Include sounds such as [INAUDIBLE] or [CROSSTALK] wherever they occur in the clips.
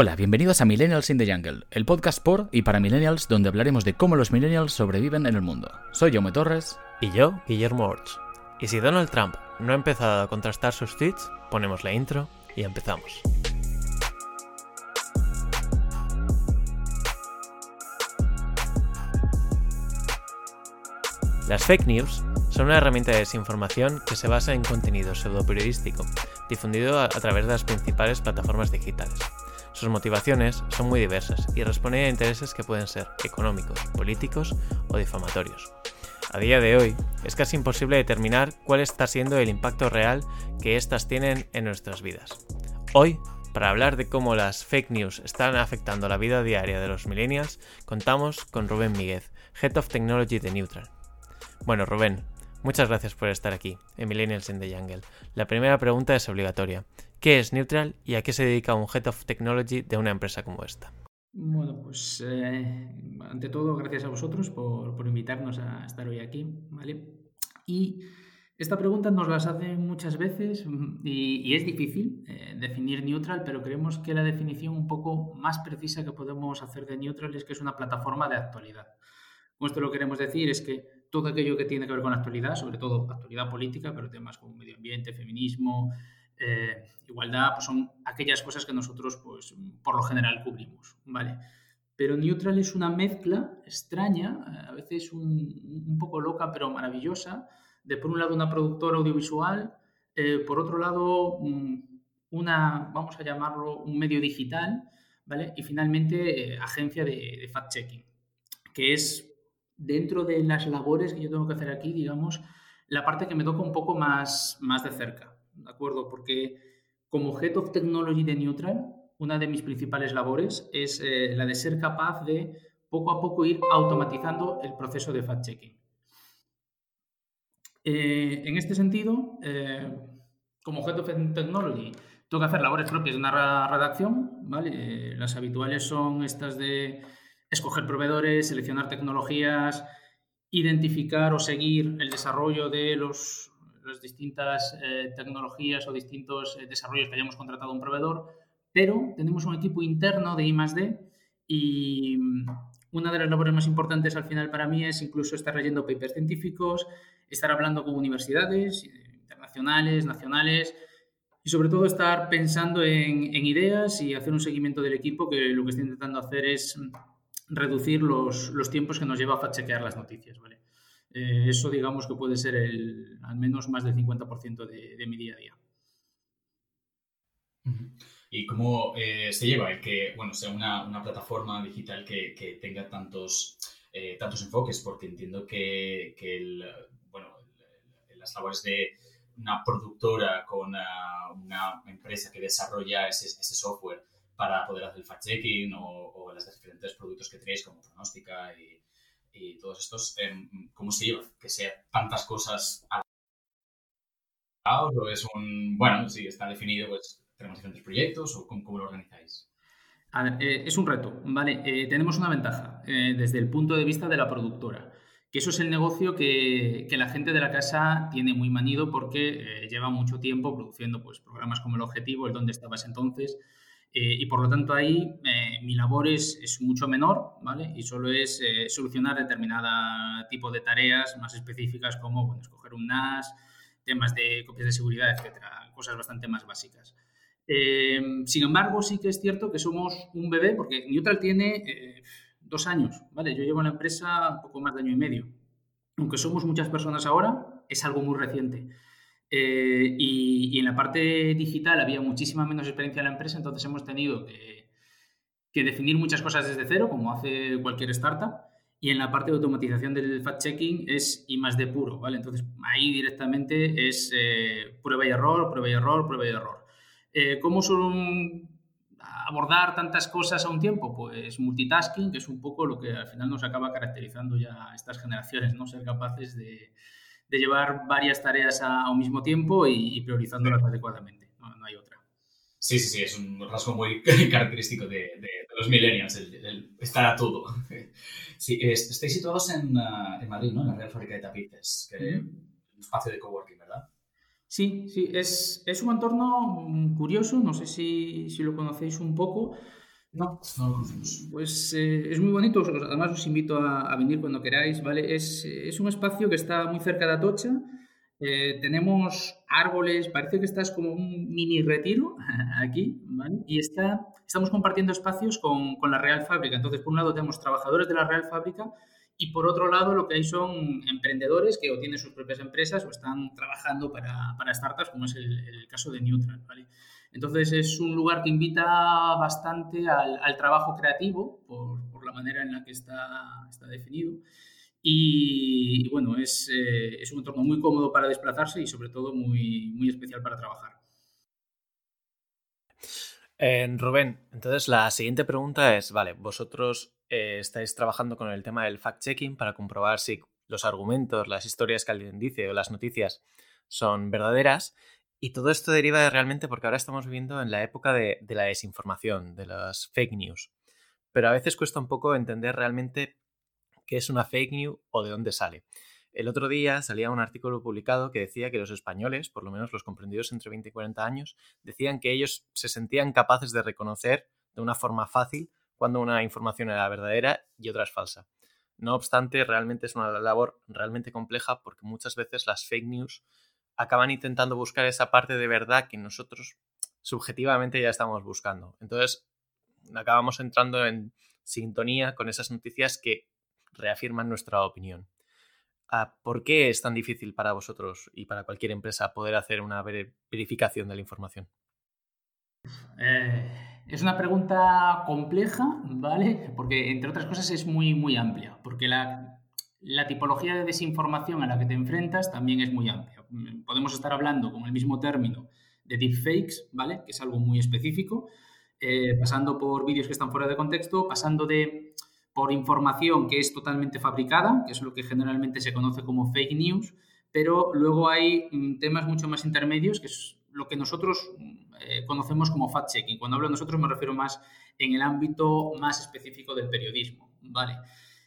Hola, bienvenidos a Millennials in the Jungle, el podcast por y para millennials donde hablaremos de cómo los millennials sobreviven en el mundo. Soy Jaume Torres. Y yo, Guillermo Orch. Y si Donald Trump no ha empezado a contrastar sus tweets, ponemos la intro y empezamos. Las fake news son una herramienta de desinformación que se basa en contenido pseudoperiodístico, difundido a través de las principales plataformas digitales. Sus motivaciones son muy diversas y responden a intereses que pueden ser económicos, políticos o difamatorios. A día de hoy, es casi imposible determinar cuál está siendo el impacto real que éstas tienen en nuestras vidas. Hoy, para hablar de cómo las fake news están afectando la vida diaria de los millennials, contamos con Rubén Míguez, Head of Technology de Neutral. Bueno, Rubén, muchas gracias por estar aquí, en Millennials in the Jungle. La primera pregunta es obligatoria. ¿Qué es Neutral y a qué se dedica un Head of Technology de una empresa como esta? Bueno, pues eh, ante todo, gracias a vosotros por, invitarnos a estar hoy aquí, ¿vale? Y esta pregunta nos las hacen muchas veces y, es difícil eh, definir neutral, pero creemos que la definición un poco más precisa que podemos hacer de neutral es que es una plataforma de actualidad. Con esto lo que queremos decir es que todo aquello que tiene que ver con la actualidad, sobre todo actualidad política, pero temas como medio ambiente, feminismo, eh, igualdad, pues son aquellas cosas que nosotros, pues, por lo general cubrimos, ¿vale? Pero Neutral es una mezcla extraña, a veces un, poco loca, pero maravillosa, de por un lado una productora audiovisual, eh, por otro lado una, vamos a llamarlo, un medio digital, ¿vale? Y finalmente eh, agencia de, de fact-checking, que es dentro de las labores que yo tengo que hacer aquí, digamos, la parte que me toca un poco más, más de cerca, ¿de acuerdo? Porque como Head of Technology de Neutral, una de mis principales labores es eh, la de ser capaz de poco a poco ir automatizando el proceso de fact-checking. Eh, en este sentido, eh, como Head of Technology, tengo que hacer labores propias de una redacción, ¿vale? las habituales son estas de escoger proveedores, seleccionar tecnologías, identificar o seguir el desarrollo de los, las distintas eh, tecnologías o distintos eh, desarrollos que hayamos contratado a un proveedor, pero tenemos un equipo interno de I+.D. y mm, una de las labores más importantes al final para mí es incluso estar leyendo papers científicos, estar hablando con universidades eh, internacionales, nacionales, y sobre todo estar pensando en, en, ideas y hacer un seguimiento del equipo que lo que estoy intentando hacer es reducir los, los tiempos que nos lleva a chequear las noticias. ¿vale? Eh, eso digamos que puede ser el, al menos más del 50% de, de, mi día a día. ¿Y cómo eh, se lleva el que bueno, sea una, una plataforma digital que, que tenga tantos, eh, tantos enfoques? Porque entiendo que, que el, bueno, las labores de una productora con una, una empresa que desarrolla ese, ese software para poder hacer el fact-checking o, o, los diferentes productos que tenéis como pronóstica y, y todos estos, em, ¿cómo se lleva? Que sea tantas cosas a es un, bueno, si está definido, pues tenemos diferentes proyectos o cómo, cómo lo organizáis? A ver, eh, es un reto, ¿vale? Eh, tenemos una ventaja eh, desde el punto de vista de la productora, que eso es el negocio que, que la gente de la casa tiene muy manido porque lleva mucho tiempo produciendo pues, programas como El Objetivo, el Dónde estabas entonces, eh, y por lo tanto ahí eh, mi labor es, es, mucho menor, ¿vale? Y solo es eh, solucionar determinado tipo de tareas más específicas como, bueno, escoger un NAS, temas de copias de seguridad, etcétera, cosas bastante más básicas. sin embargo, sí que es cierto que somos un bebé, porque Neutral tiene dos años, ¿vale? Yo llevo en la empresa poco más de año y medio. Aunque somos muchas personas ahora, es algo muy reciente. Eh, y, en la parte digital había muchísima menos experiencia en la empresa, entonces hemos tenido que, definir muchas cosas desde cero, como hace cualquier startup. Y en la parte de automatización del fact-checking es I más de puro, ¿vale? Entonces ahí directamente es eh, prueba y error, prueba y error, prueba y error. Eh, ¿Cómo son abordar tantas cosas a un tiempo? Pues multitasking, que es un poco lo que al final nos acaba caracterizando ya a estas generaciones, ¿no? Ser capaces de, de llevar varias tareas a, un mismo tiempo y, priorizándolas adecuadamente. No, hay otra. Sí, sí, sí, es un rasgo muy [LAUGHS] característico de, los millennials, el, estar a todo. [LAUGHS] Sí, estáis situados en, uh, en, Madrid, ¿no? En la Real Fábrica de Tapices, que un espacio de coworking, ¿verdad? Sí, sí, es, es un entorno curioso, no sé si, si, lo conocéis un poco. No, no lo conocemos. Pues eh, es muy bonito, además os invito a, venir cuando queráis, ¿vale? Es, es, un espacio que está muy cerca de Atocha, eh, tenemos árboles, parece que estás como un mini retiro [LAUGHS] aquí, ¿vale? Y está, estamos compartiendo espacios con, la Real Fábrica. Entonces, por un lado tenemos trabajadores de la Real Fábrica y por otro lado, lo que hay son emprendedores que o tienen sus propias empresas o están trabajando para, para startups, como es el, el, caso de Neutral. ¿vale? Entonces es un lugar que invita bastante al, trabajo creativo por, la manera en la que está, definido. Y, bueno, es, eh, es, un entorno muy cómodo para desplazarse y sobre todo muy, muy especial para trabajar. Eh, Rubén, entonces la siguiente pregunta es, vale, vosotros eh, estáis trabajando con el tema del fact-checking para comprobar si los argumentos, las historias que alguien dice o las noticias son verdaderas. Y todo esto deriva de realmente porque ahora estamos viviendo en la época de, de, la desinformación, de las fake news. Pero a veces cuesta un poco entender realmente qué es una fake news o de dónde sale. El otro día salía un artículo publicado que decía que los españoles, por lo menos los comprendidos entre 20 y 40 años, decían que ellos se sentían capaces de reconocer de una forma fácil cuando una información era verdadera y otra es falsa. No obstante, realmente es una labor realmente compleja porque muchas veces las fake news acaban intentando buscar esa parte de verdad que nosotros subjetivamente ya estamos buscando. Entonces, acabamos entrando en sintonía con esas noticias que reafirman nuestra opinión. Ah, ¿Por qué es tan difícil para vosotros y para cualquier empresa poder hacer una verificación de la información? Eh, es una pregunta compleja, ¿vale? Porque, entre otras cosas, es muy, muy amplia. Porque la, la tipología de desinformación a la que te enfrentas también es muy amplia. Podemos estar hablando con el mismo término de deepfakes, ¿vale? Que es algo muy específico, eh, pasando por vídeos que están fuera de contexto, pasando de por información que es totalmente fabricada, que es lo que generalmente se conoce como fake news, pero luego hay mm, temas mucho más intermedios, que es lo que nosotros eh, conocemos como fact-checking. Cuando hablo de nosotros me refiero más en el ámbito más específico del periodismo. ¿vale?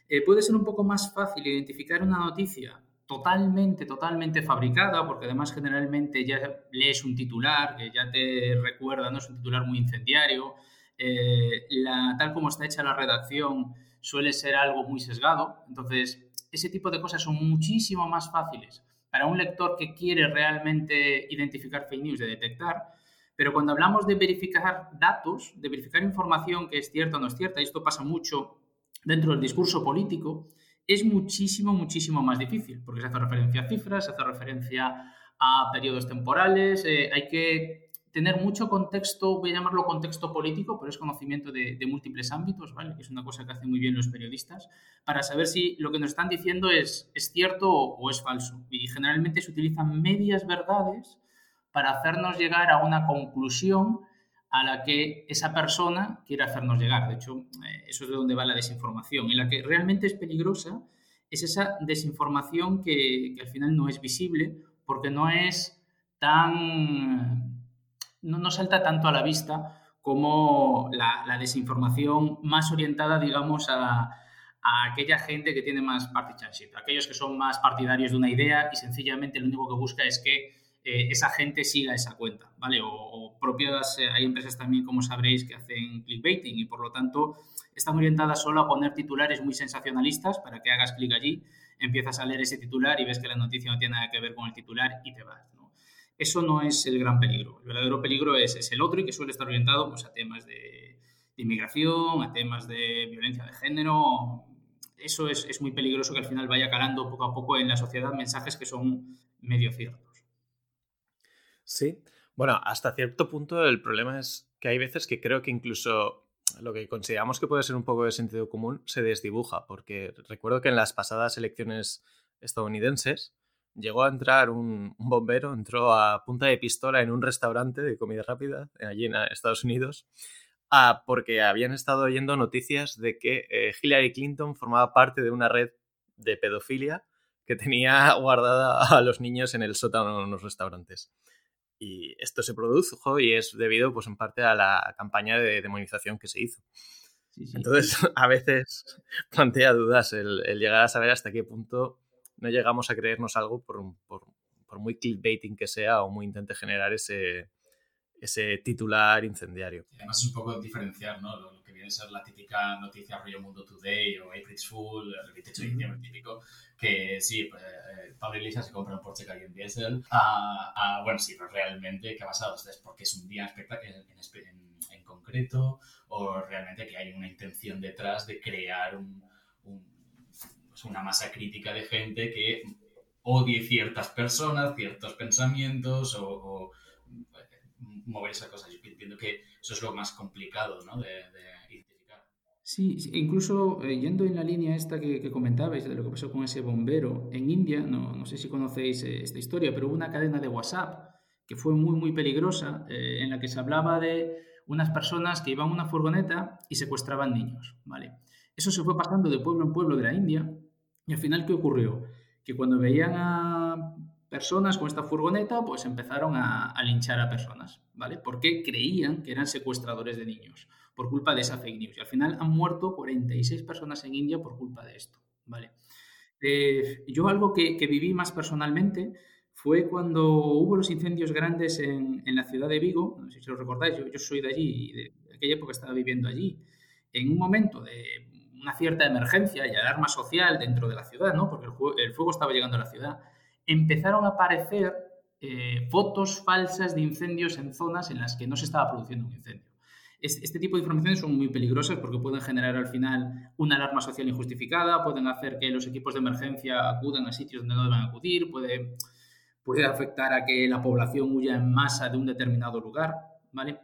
Eh, puede ser un poco más fácil identificar una noticia totalmente, totalmente fabricada, porque además generalmente ya lees un titular que ya te recuerda, no es un titular muy incendiario, eh, la, tal como está hecha la redacción suele ser algo muy sesgado, entonces ese tipo de cosas son muchísimo más fáciles para un lector que quiere realmente identificar fake news, de detectar, pero cuando hablamos de verificar datos, de verificar información que es cierta o no es cierta, y esto pasa mucho dentro del discurso político, es muchísimo, muchísimo más difícil, porque se hace referencia a cifras, se hace referencia a periodos temporales, eh, hay que tener mucho contexto, voy a llamarlo contexto político, pero es conocimiento de, múltiples ámbitos, ¿vale? Es una cosa que hacen muy bien los periodistas, para saber si lo que nos están diciendo es, es cierto o, es falso. Y generalmente se utilizan medias verdades para hacernos llegar a una conclusión a la que esa persona quiere hacernos llegar. De hecho, eh, eso es de donde va la desinformación. Y la que realmente es peligrosa es esa desinformación que, al final no es visible porque no es tan no, salta tanto a la vista como la, desinformación más orientada, digamos, a, aquella gente que tiene más partisanship, aquellos que son más partidarios de una idea y sencillamente lo único que busca es que eh, esa gente siga esa cuenta, ¿vale? O, propias, eh, hay empresas también, como sabréis, que hacen clickbaiting y por lo tanto están orientadas solo a poner titulares muy sensacionalistas para que hagas clic allí, empiezas a leer ese titular y ves que la noticia no tiene nada que ver con el titular y te vas, eso no es el gran peligro. El verdadero peligro es, el otro y que suele estar orientado pues, a temas de, inmigración, a temas de violencia de género. Eso es, muy peligroso que al final vaya calando poco a poco en la sociedad mensajes que son medio ciertos. Sí, bueno, hasta cierto punto el problema es que hay veces que creo que incluso lo que consideramos que puede ser un poco de sentido común se desdibuja, porque recuerdo que en las pasadas elecciones estadounidenses llegó a entrar un, bombero, entró a punta de pistola en un restaurante de comida rápida allí en Estados Unidos, porque habían estado oyendo noticias de que eh, Hillary Clinton formaba parte de una red de pedofilia que tenía [LAUGHS] guardada a los niños en el sótano de unos restaurantes. Y esto se produjo y es debido, pues, en parte a la campaña de demonización que se hizo. Entonces, [LAUGHS] a veces plantea dudas el, llegar a saber hasta qué punto no llegamos a creernos algo por, por, por muy clickbaiting que sea o muy intente generar ese, ese titular incendiario. además es un poco diferenciar ¿no? A ser la típica noticia rollo Mundo Today o April's Fool, el 28 de diciembre típico, que sí, pues, Pablo Iglesias se compra un Porsche Cayenne Diesel. Ah, ah, bueno, sí, pero realmente, ¿qué ha pasado? ¿Es porque es un día en, en, concreto o realmente que hay una intención detrás de crear un, pues una masa crítica de gente que odie ciertas personas, ciertos pensamientos o, mover esas cosas. Yo entiendo que eso es lo más complicado ¿no? de, identificar. Sí, incluso eh, yendo en la línea esta que, comentabais de lo que pasó con ese bombero en India, no, no sé si conocéis eh, esta historia, pero hubo una cadena de WhatsApp que fue muy, muy peligrosa, eh, en la que se hablaba de unas personas que iban a una furgoneta y secuestraban niños, ¿vale? Eso se fue pasando de pueblo en pueblo de la India y al final, ¿qué ocurrió? Que cuando veían a personas con esta furgoneta, pues empezaron a, linchar a personas, ¿vale? Porque creían que eran secuestradores de niños por culpa de esa fake news. Y al final han muerto 46 personas en India por culpa de esto, ¿vale? Eh, yo algo que, viví más personalmente fue cuando hubo los incendios grandes en, la ciudad de Vigo, no sé si lo recordáis, yo, yo soy de allí, y de aquella época estaba viviendo allí, en un momento de una cierta emergencia y alarma social dentro de la ciudad, ¿no? porque el, fuego estaba llegando a la ciudad, empezaron a aparecer eh, fotos falsas de incendios en zonas en las que no se estaba produciendo un incendio. Este, tipo de informaciones son muy peligrosas porque pueden generar al final una alarma social injustificada, pueden hacer que los equipos de emergencia acudan a sitios donde no deben acudir, puede, puede afectar a que la población huya en masa de un determinado lugar, ¿vale?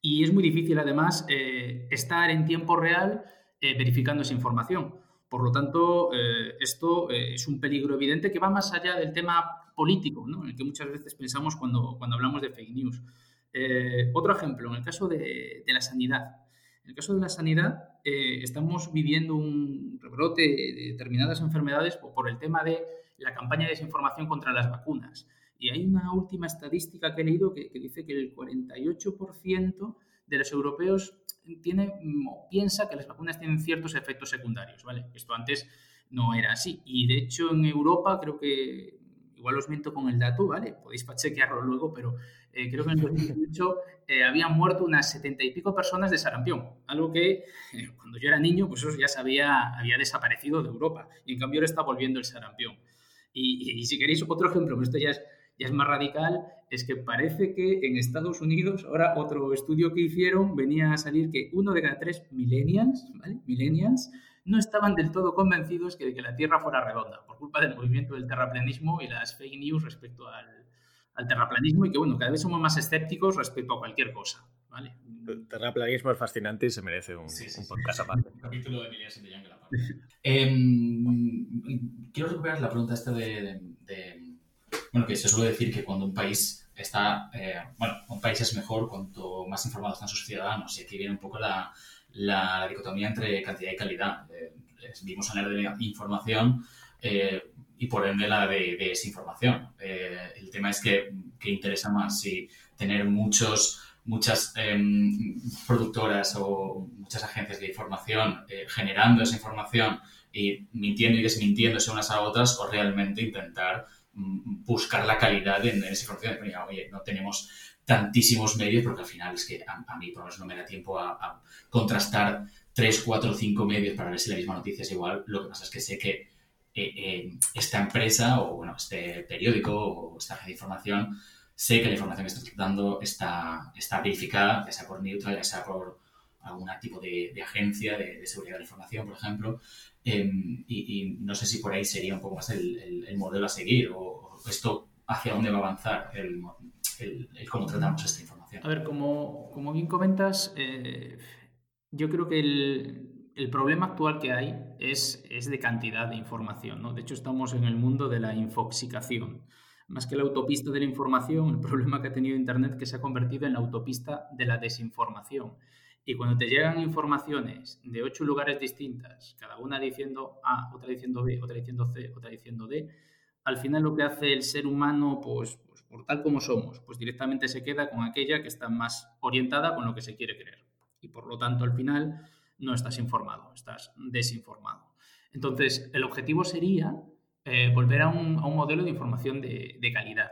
Y es muy difícil además eh, estar en tiempo real eh, verificando esa información. Por lo tanto, eh, esto eh, es un peligro evidente que va más allá del tema político, en el que muchas veces pensamos cuando, cuando hablamos de fake news. otro ejemplo, en el caso de, de, la sanidad. En el caso de la sanidad, estamos viviendo un rebrote de determinadas enfermedades por, el tema de la campaña de desinformación contra las vacunas. Y hay una última estadística que he leído que dice que el 48% de los europeos tiene o piensa que las vacunas tienen ciertos efectos secundarios, ¿vale? Esto antes no era así. Y de hecho en Europa creo que, igual os miento con el dato, ¿vale? Podéis chequearlo luego, pero eh, creo que en el 2018 eh, habían muerto unas setenta y pico personas de sarampión, algo que eh, cuando yo era niño, pues eso ya había, había desaparecido de Europa. Y en cambio ahora está volviendo el sarampión. Y, y si queréis otro ejemplo, pero esto ya es ya es más radical, es que parece que en Estados Unidos, ahora otro estudio que hicieron, venía a salir que uno de cada tres millennials, ¿vale? Millennials, no estaban del todo convencidos de que la Tierra fuera redonda, por culpa del movimiento del terraplanismo y las fake news respecto al, al terraplanismo, y que, bueno, cada vez somos más escépticos respecto a cualquier cosa, ¿vale? El terraplanismo es fascinante y se merece un, podcast aparte. Un capítulo de [LAUGHS] em, quiero recuperar la pregunta esta de bueno, que se suele decir que cuando un país está, eh, bueno, un país es mejor cuanto más informados están sus ciudadanos y aquí viene un poco la, la dicotomía entre cantidad y calidad. Eh, vimos la de información eh, y por ende la de, desinformación. el tema es que, que, interesa más si tener muchos muchas em, productoras o muchas agencias de información generando esa información y mintiendo y desmintiéndose unas a otras o realmente intentar buscar la calidad en, esa información. Oye, no tenemos tantísimos medios porque al final es que a, mí por lo menos no me da tiempo a, contrastar tres, cuatro, cinco medios para ver si la misma noticia es igual. Lo que pasa es que sé que eh, eh, esta empresa o bueno, este periódico o esta agencia de información, sé que la información que está dando está, está verificada, ya sea por Neutral, ya sea por algún tipo de, agencia de, de, seguridad de la información, por ejemplo, Em, y, no sé si por ahí sería un poco más el, modelo a seguir o, esto hacia dónde va a avanzar el, cómo tratamos esta información. A ver, como, bien comentas, eh, yo creo que el, problema actual que hay es, de cantidad de información. ¿no? De hecho, estamos en el mundo de la infoxicación. Más que la autopista de la información, el problema que ha tenido Internet que se ha convertido en la autopista de la desinformación. Y cuando te llegan informaciones de ocho lugares distintas, cada una diciendo A, otra diciendo B, otra diciendo C, otra diciendo D, al final lo que hace el ser humano, pues, pues, por tal como somos, pues directamente se queda con aquella que está más orientada con lo que se quiere creer. Y por lo tanto, al final, no estás informado, estás desinformado. Entonces, el objetivo sería eh, volver a un, modelo de información de calidad.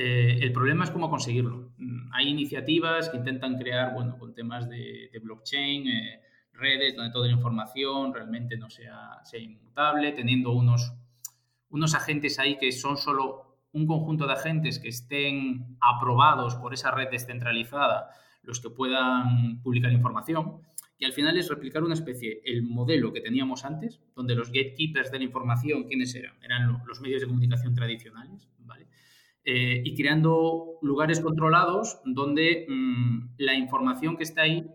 Eh, el problema es cómo conseguirlo. Mm, hay iniciativas que intentan crear, bueno, con temas de, blockchain, eh, redes donde toda la información realmente no sea, sea inmutable, teniendo unos, unos agentes ahí que son solo un conjunto de agentes que estén aprobados por esa red descentralizada, los que puedan publicar información. Y al final es replicar una especie, el modelo que teníamos antes, donde los gatekeepers de la información, ¿quiénes eran? Eran los medios de comunicación tradicionales, ¿vale? Eh, y creando lugares controlados donde mm, la información que está ahí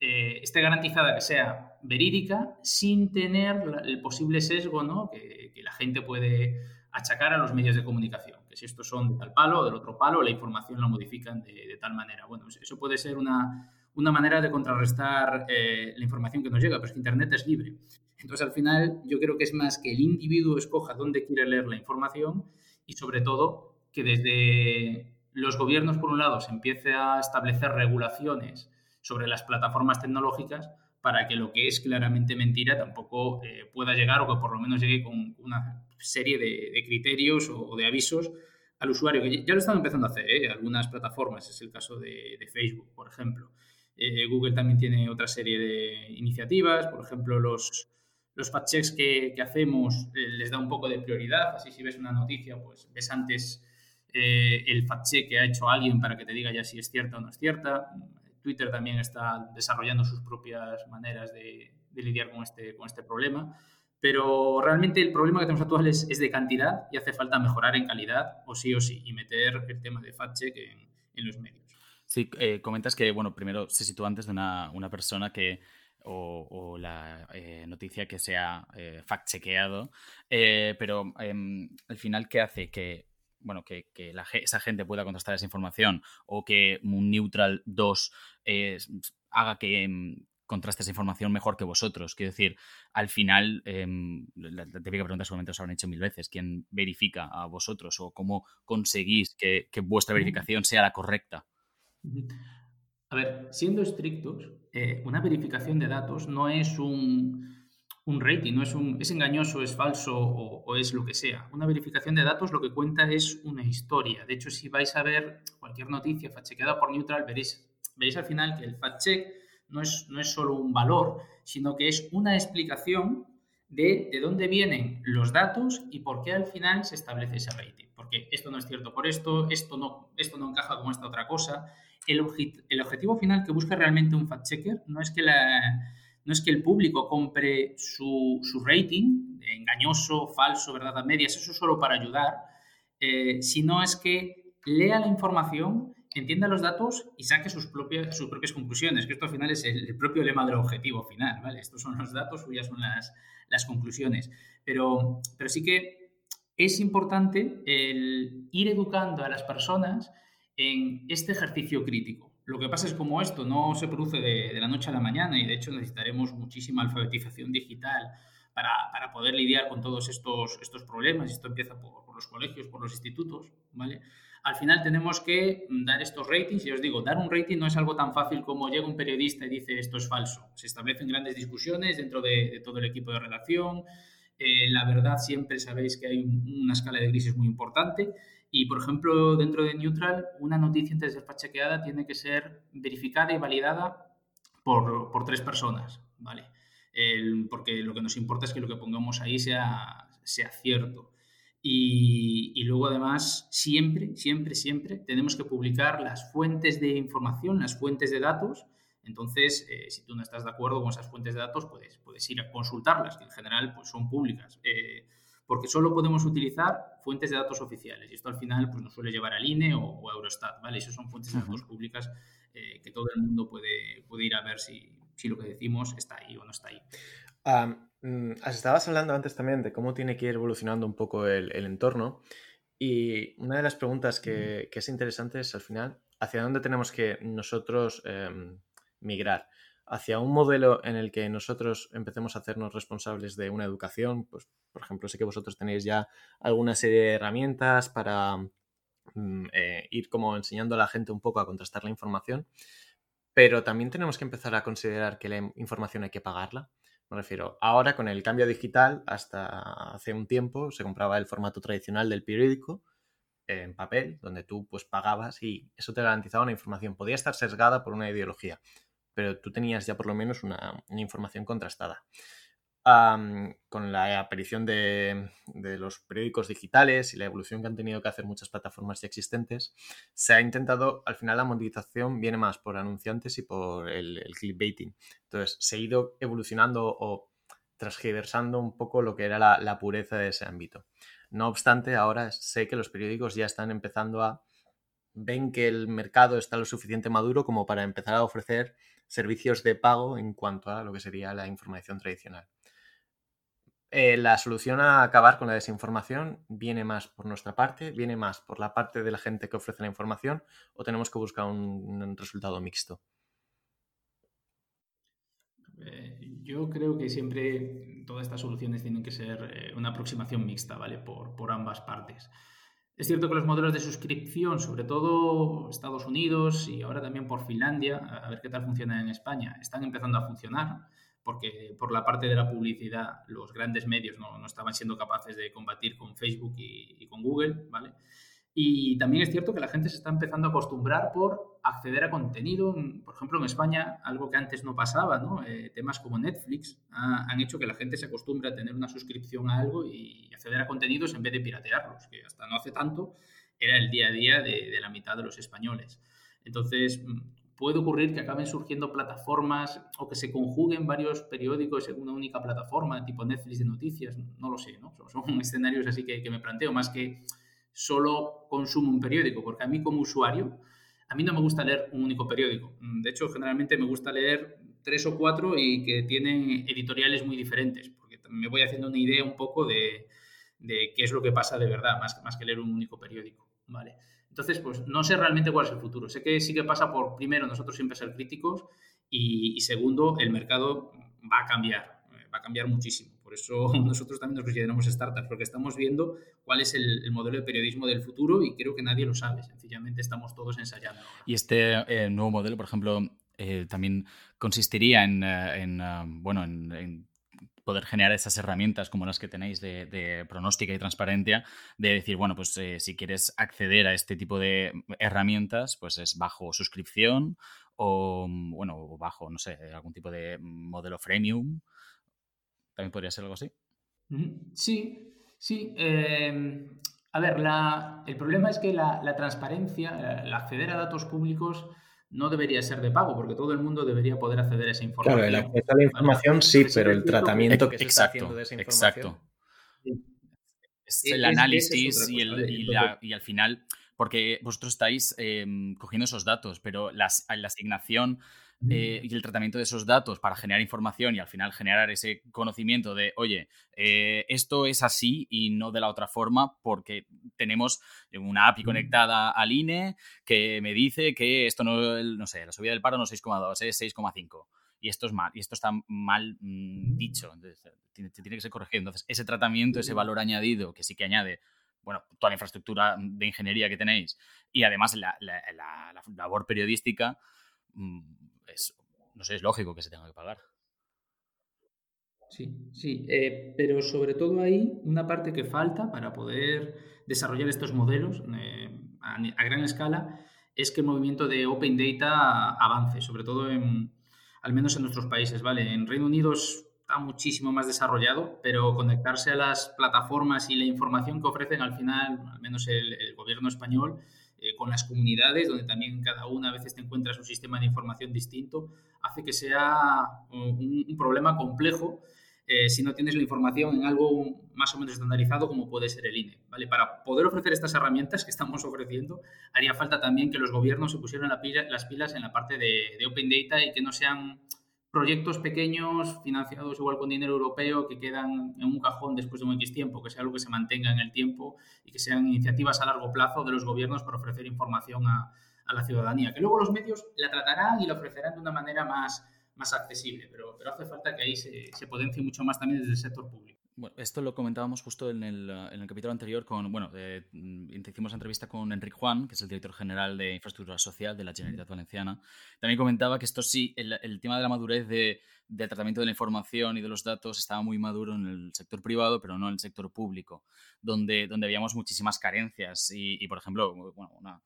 eh, esté garantizada que sea verídica sin tener el posible sesgo ¿no? que, la gente puede achacar a los medios de comunicación, que si estos son de tal palo o del otro palo, la información la modifican de, tal manera. Bueno, eso puede ser una, una manera de contrarrestar eh, la información que nos llega, pero es que Internet es libre. Entonces, al final, yo creo que es más que el individuo escoja dónde quiere leer la información y, sobre todo, que desde los gobiernos, por un lado, se empiece a establecer regulaciones sobre las plataformas tecnológicas para que lo que es claramente mentira tampoco eh, pueda llegar o que por lo menos llegue con una serie de, criterios o, de avisos al usuario, que ya lo están empezando a hacer ¿eh? algunas plataformas, es el caso de, Facebook, por ejemplo. Eh, Google también tiene otra serie de iniciativas, por ejemplo, los, los fact checks que, que hacemos les da un poco de prioridad, así si ves una noticia, pues ves antes el fact check que ha hecho alguien para que te diga ya si es cierta o no es cierta. Twitter también está desarrollando sus propias maneras de, lidiar con este, con este problema. Pero realmente el problema que tenemos actual es, de cantidad y hace falta mejorar en calidad, o sí o sí, y meter el tema de fact-check en, los medios. Sí, eh, comentas que, bueno, primero se sitúa antes de una, persona que, o, la eh, noticia que sea eh, fact-chequeado, pero em, al final, ¿qué hace? Que bueno, que, esa gente pueda contrastar esa información o que un Neutral 2 haga que mm, contraste esa información mejor que vosotros. Quiero decir, al final, em, la, típica pregunta seguramente os habrán hecho mil veces, ¿quién verifica a vosotros o cómo conseguís que, vuestra verificación sea la correcta? A ver, siendo estrictos, eh, una verificación de datos no es un un rating, no es, un, es engañoso, es falso o, es lo que sea. Una verificación de datos lo que cuenta es una historia. De hecho, si vais a ver cualquier noticia fact-chequeada por Neutral, veréis, veréis al final que el fact-check no es, no es solo un valor, sino que es una explicación de, de dónde vienen los datos y por qué al final se establece ese rating. Porque esto no es cierto por esto, esto no, esto no encaja con esta otra cosa. El, el objetivo final que busca realmente un fact-checker no es que la no es que el público compre su, rating, engañoso, falso, verdad a medias, eso solo para ayudar, eh, sino es que lea la información, entienda los datos y saque sus propias, sus propias conclusiones, que esto al final es el, propio lema del objetivo final, ¿vale? Estos son los datos, suyas son las, las conclusiones. Pero, pero sí que es importante el ir educando a las personas en este ejercicio crítico. Lo que pasa es como esto no se produce de, la noche a la mañana y de hecho necesitaremos muchísima alfabetización digital para, poder lidiar con todos estos, estos problemas. Esto empieza por, los colegios, por los institutos, ¿vale? Al final tenemos que dar estos ratings y os digo, dar un rating no es algo tan fácil como llega un periodista y dice esto es falso. Se establecen grandes discusiones dentro de, todo el equipo de redacción. Eh, la verdad siempre sabéis que hay una escala de grises muy importante y, por ejemplo, dentro de Neutral, una noticia antes de ser chequeada tiene que ser verificada y validada por, por tres personas, ¿vale? porque lo que nos importa es que lo que pongamos ahí sea, sea cierto. Y, y, luego, además, siempre, siempre, siempre tenemos que publicar las fuentes de información, las fuentes de datos. Entonces, eh, si tú no estás de acuerdo con esas fuentes de datos, puedes, puedes ir a consultarlas, que en general pues, son públicas. Eh, porque solo podemos utilizar fuentes de datos oficiales y esto al final pues, nos suele llevar al INE o, a Eurostat, ¿vale? Esas son fuentes de datos públicas eh, que todo el mundo puede, puede ir a ver si, si, lo que decimos está ahí o no está ahí. Um, estabas hablando antes también de cómo tiene que ir evolucionando un poco el, el entorno y una de las preguntas que, que, es interesante es al final, ¿hacia dónde tenemos que nosotros em, migrar? Hacia un modelo en el que nosotros empecemos a hacernos responsables de una educación, pues por ejemplo, sé que vosotros tenéis ya alguna serie de herramientas para mm, eh, ir como enseñando a la gente un poco a contrastar la información, pero también tenemos que empezar a considerar que la información hay que pagarla. Me refiero, ahora con el cambio digital, hasta hace un tiempo se compraba el formato tradicional del periódico en papel, donde tú pues pagabas y eso te garantizaba una información. Podía estar sesgada por una ideología, pero tú tenías ya por lo menos una, información contrastada. con la aparición de, los periódicos digitales y la evolución que han tenido que hacer muchas plataformas ya existentes, se ha intentado, al final la monetización viene más por anunciantes y por el, el clickbaiting. Entonces, se ha ido evolucionando o transgiversando un poco lo que era la pureza de ese ámbito. No obstante, ahora sé que los periódicos ya están empezando a ven que el mercado está lo suficiente maduro como para empezar a ofrecer servicios de pago en cuanto a lo que sería la información tradicional. Eh, la solución a acabar con la desinformación viene más por nuestra parte, viene más por la parte de la gente que ofrece la información o tenemos que buscar un, resultado mixto. Eh, yo creo que siempre todas estas soluciones tienen que ser eh, una aproximación mixta, ¿vale? Por, por ambas partes. Es cierto que los modelos de suscripción, sobre todo Estados Unidos y ahora también por Finlandia, a ver qué tal funciona en España, están empezando a funcionar porque por la parte de la publicidad los grandes medios no, estaban siendo capaces de combatir con Facebook y, y con Google, ¿vale? Y también es cierto que la gente se está empezando a acostumbrar por acceder a contenido. Por ejemplo, en España, algo que antes no pasaba, ¿no? Eh, temas como Netflix han hecho que la gente se acostumbre a tener una suscripción a algo y acceder a contenidos en vez de piratearlos, que hasta no hace tanto era el día a día de, de la mitad de los españoles. Entonces, mm, puede ocurrir que acaben surgiendo plataformas o que se conjuguen varios periódicos en una única plataforma, tipo Netflix de noticias, no lo sé, ¿no? Son, [LAUGHS] escenarios así que, que me planteo, más que solo consumo un periódico, porque a mí como usuario, a mí no me gusta leer un único periódico. De hecho, generalmente me gusta leer tres o cuatro y que tienen editoriales muy diferentes, porque me voy haciendo una idea un poco de, qué es lo que pasa de verdad, más, más que leer un único periódico. ¿vale? Entonces, pues no sé realmente cuál es el futuro. Sé que sí que pasa por, primero, nosotros siempre ser críticos y, y segundo, el mercado va a cambiar, va a cambiar muchísimo. Por eso [LAUGHS] nosotros también nos consideramos startups, porque estamos viendo cuál es el, modelo de periodismo del futuro y creo que nadie lo sabe. Sencillamente estamos todos ensayando. Y este eh, nuevo modelo, por ejemplo, eh, también consistiría en, eh, bueno, en, poder generar esas herramientas como las que tenéis de, pronóstica y transparencia, de decir, bueno, pues si quieres acceder a este tipo de herramientas, pues es bajo suscripción o, bueno, bajo, no sé, algún tipo de modelo freemium también podría ser algo así. Sí, sí. Em, a ver, el problema es que la, transparencia, el acceder a datos públicos no debería ser de pago, porque todo el mundo debería poder acceder a esa información. Claro, el acceso a la información sí, pero el tratamiento que se está haciendo de esa información. Exacto. Es el análisis y, y, al final, porque vosotros estáis em, cogiendo esos datos, pero la asignación eh, y el tratamiento de esos datos para generar información y al final generar ese conocimiento de, oye, eh, esto es así y no de la otra forma porque tenemos una API conectada al INE que me dice que esto no, no sé, la subida del paro no es 6,2, es 6,5 y esto es mal, y esto está mal mm, dicho, entonces tiene, tiene, que ser corregido. Entonces, ese tratamiento, ese valor añadido que sí que añade, bueno, toda la infraestructura de ingeniería que tenéis y además la, la, la labor periodística, no sé, es lógico que se tenga que pagar. Sí, sí, eh, pero sobre todo hay una parte que falta para poder desarrollar estos modelos eh, a, gran escala es que el movimiento de Open Data avance, sobre todo al menos en nuestros países, ¿vale? En Reino Unido está muchísimo más desarrollado, pero conectarse a las plataformas y la información que ofrecen al final, al menos el gobierno español, eh, con las comunidades, donde también cada una a veces te encuentras un sistema de información distinto, hace que sea un, problema complejo eh, si no tienes la información en algo más o menos estandarizado como puede ser el INE. ¿vale? Para poder ofrecer estas herramientas que estamos ofreciendo, haría falta también que los gobiernos se pusieran las pilas en la parte de, de Open Data y que no sean proyectos pequeños financiados igual con dinero europeo que quedan en un cajón después de un X tiempo, que sea algo que se mantenga en el tiempo y que sean iniciativas a largo plazo de los gobiernos para ofrecer información a, la ciudadanía, que luego los medios la tratarán y la ofrecerán de una manera más, más accesible, pero, pero hace falta que ahí se, se potencie mucho más también desde el sector público. Bueno, esto lo comentábamos justo en el, en el capítulo anterior con, bueno, eh, hicimos entrevista con Enrique Juan, que es el director general de Infraestructura Social de la Generalitat Valenciana. También comentaba que esto sí, el, el tema de la madurez de, del tratamiento de la información y de los datos estaba muy maduro en el sector privado, pero no en el sector público, donde, donde habíamos muchísimas carencias. Y, por ejemplo, bueno, una,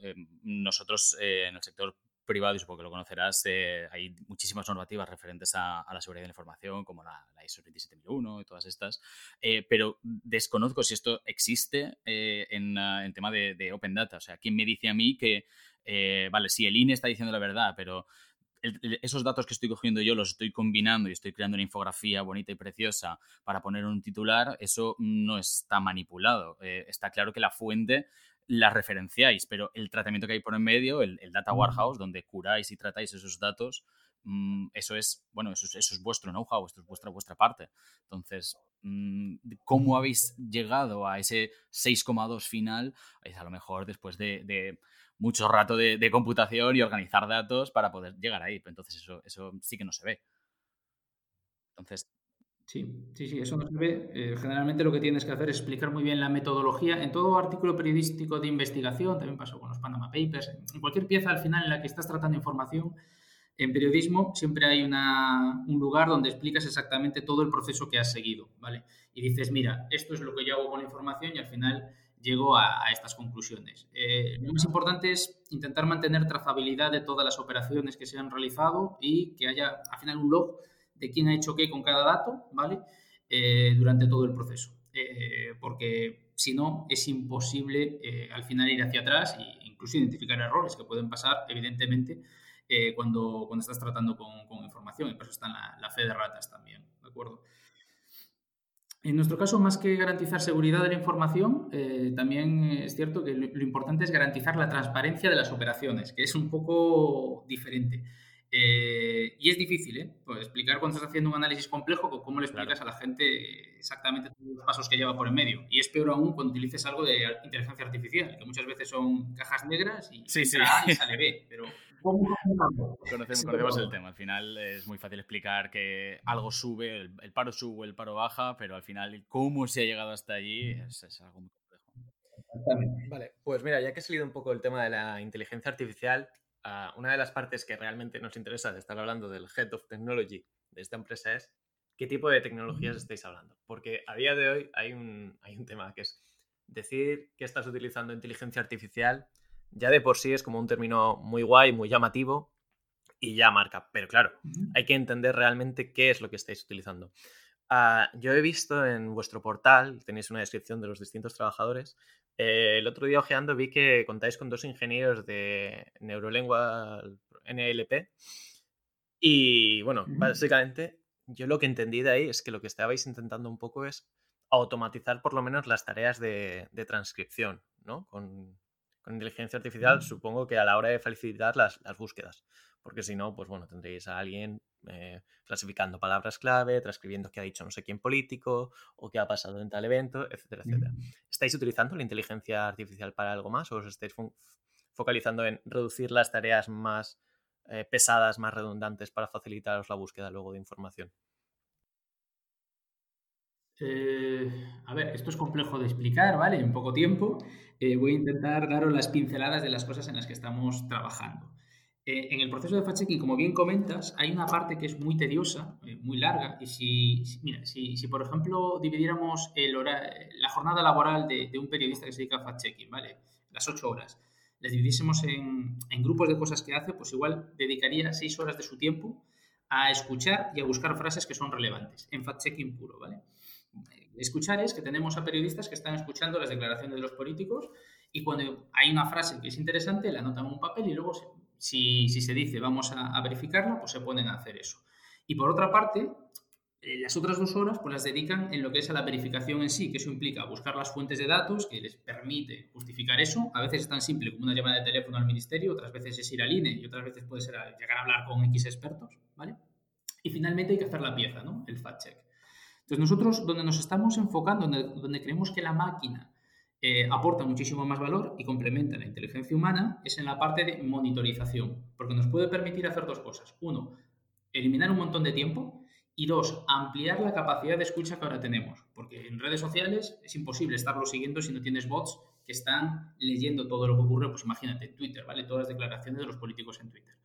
eh, nosotros eh, en el sector privado, y supongo que lo conocerás, eh, hay muchísimas normativas referentes a, la seguridad de la información, como la, ISO 27001 y todas estas, eh, pero desconozco si esto existe eh, en, en, tema de, Open Data. O sea, ¿quién me dice a mí que, vale, si el INE está diciendo la verdad, pero esos datos que estoy cogiendo yo los estoy combinando y estoy creando una infografía bonita y preciosa para poner un titular, eso no está manipulado. está claro que la fuente las referenciáis, pero el tratamiento que hay por en medio, el, Data Warehouse, donde curáis y tratáis esos datos, mm, eso es, bueno, eso es, vuestro know-how, esto es vuestra, vuestra parte. Entonces, mm, ¿cómo habéis llegado a ese 6,2 final? Es a lo mejor después de, mucho rato de, computación y organizar datos para poder llegar ahí. Pero entonces eso, eso sí que no se ve. Entonces, Sí, sí, sí, eso no se ve. Eh, generalmente lo que tienes que hacer es explicar muy bien la metodología. En todo artículo periodístico de investigación, también pasó con los Panama Papers, en cualquier pieza al final en la que estás tratando información, en periodismo siempre hay un lugar donde explicas exactamente todo el proceso que has seguido, ¿vale? Y dices, mira, esto es lo que yo hago con la información y al final llego a, estas conclusiones. Eh, lo más importante es intentar mantener trazabilidad de todas las operaciones que se han realizado y que haya al final un log de quién ha hecho qué con cada dato, ¿vale? Eh, durante todo el proceso. Eh, porque si no, es imposible eh, al final ir hacia atrás e incluso identificar errores que pueden pasar, evidentemente, cuando, cuando estás tratando con, información. Y por eso está la, la fe de ratas también, ¿de acuerdo? En nuestro caso, más que garantizar seguridad de la información, también es cierto que lo, importante es garantizar la transparencia de las operaciones, que es un poco diferente. Eh, y es difícil, ¿eh? Pues explicar cuando estás haciendo un análisis complejo, cómo le explicas a la gente exactamente los pasos que lleva por en medio. Y es peor aún cuando utilices algo de inteligencia artificial, que muchas veces son cajas negras y, sí, sí. y sale B, pero... [LAUGHS] Conocemos, el tema. Al final es muy fácil explicar que algo sube, el, paro sube, el paro baja, pero al final cómo se ha llegado hasta allí es, es algo muy complejo. Vale, pues mira, ya que ha salido un poco el tema de la inteligencia artificial, una de las partes que realmente nos interesa de estar hablando del Head of Technology de esta empresa es qué tipo de tecnologías estáis hablando. Porque a día de hoy hay un, hay un tema que es decir que estás utilizando inteligencia artificial ya de por sí es como un término muy guay, muy llamativo y ya marca. Pero claro, hay que entender realmente qué es lo que estáis utilizando. Ah, yo he visto en vuestro portal, tenéis una descripción de los distintos trabajadores. Eh, el otro día ojeando vi que contáis con dos ingenieros de neurolengua NLP. Y bueno, básicamente yo lo que entendí de ahí es que lo que estabais intentando un poco es automatizar por lo menos las tareas de, transcripción, ¿no? Con, inteligencia artificial, supongo que a la hora de facilitar las, las búsquedas porque si no, pues bueno, tendréis a alguien eh, clasificando palabras clave, transcribiendo qué ha dicho no sé quién político o qué ha pasado en tal evento, etcétera, etcétera. ¿Estáis utilizando la inteligencia artificial para algo más o os estáis focalizando en reducir las tareas más eh, pesadas, más redundantes para facilitaros la búsqueda luego de información? Eh, a ver, esto es complejo de explicar, ¿vale? En poco tiempo. voy a intentar daros las pinceladas de las cosas en las que estamos trabajando. Eh, en el proceso de fact-checking, como bien comentas, hay una parte que es muy tediosa, eh, muy larga, y si, mira, si, si, por ejemplo dividiéramos el la jornada laboral de, un periodista que se dedica a fact-checking, ¿vale? Las ocho horas, las dividiésemos en, en, grupos de cosas que hace, pues igual dedicaría seis horas de su tiempo a escuchar y a buscar frases que son relevantes, en fact-checking puro, ¿vale? Escuchar es que tenemos a periodistas que están escuchando las declaraciones de los políticos y cuando hay una frase que es interesante, la anotan en un papel y luego se, si, se dice vamos a, verificarla, pues se ponen a hacer eso. Y por otra parte, eh, las otras dos horas pues las dedican en lo que es a la verificación en sí, que eso implica buscar las fuentes de datos que les permite justificar eso. A veces es tan simple como una llamada de teléfono al ministerio, otras veces es ir al INE y otras veces puede ser llegar a hablar con X expertos, ¿vale? Y finalmente hay que hacer la pieza, ¿no? El fact check. Entonces nosotros donde nos estamos enfocando, donde creemos que la máquina eh, aporta muchísimo más valor y complementa la inteligencia humana es en la parte de monitorización, porque nos puede permitir hacer dos cosas. Uno, eliminar un montón de tiempo y dos, ampliar la capacidad de escucha que ahora tenemos, porque en redes sociales es imposible estarlo siguiendo si no tienes bots que están leyendo todo lo que ocurre, pues imagínate, Twitter, ¿vale? Todas las declaraciones de los políticos en Twitter.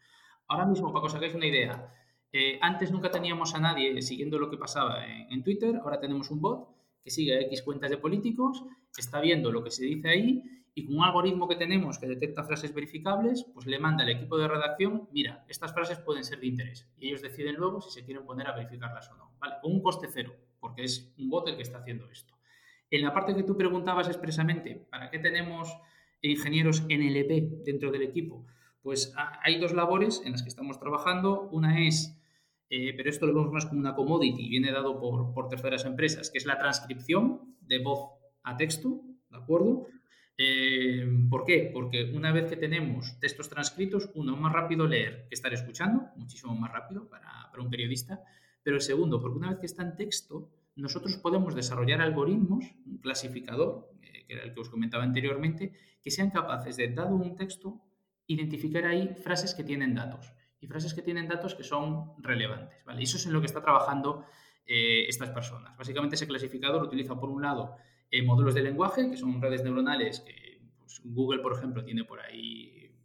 Ahora mismo, para que os hagáis una idea, eh, antes nunca teníamos a nadie siguiendo lo que pasaba en Twitter, ahora tenemos un bot que sigue X cuentas de políticos, está viendo lo que se dice ahí y con un algoritmo que tenemos que detecta frases verificables, pues le manda al equipo de redacción, mira, estas frases pueden ser de interés. Y ellos deciden luego si se quieren poner a verificarlas o no. ¿vale? Con un coste cero, porque es un bot el que está haciendo esto. En la parte que tú preguntabas expresamente, ¿para qué tenemos ingenieros NLP dentro del equipo? Pues hay dos labores en las que estamos trabajando. Una es, eh, pero esto lo vemos más como una commodity, viene dado por, terceras empresas, que es la transcripción de voz a texto, ¿de acuerdo? Eh, ¿Por qué? Porque una vez que tenemos textos transcritos, uno, más rápido leer que estar escuchando, muchísimo más rápido para, para un periodista, pero el segundo, porque una vez que está en texto, nosotros podemos desarrollar algoritmos, un clasificador, eh, que era el que os comentaba anteriormente, que sean capaces de, dado un texto, identificar ahí frases que tienen datos y frases que tienen datos que son relevantes. ¿vale? Eso es en lo que está trabajando eh, estas personas. Básicamente ese clasificador utiliza por un lado eh, de lenguaje, que son redes neuronales que pues, Google, por ejemplo, tiene por ahí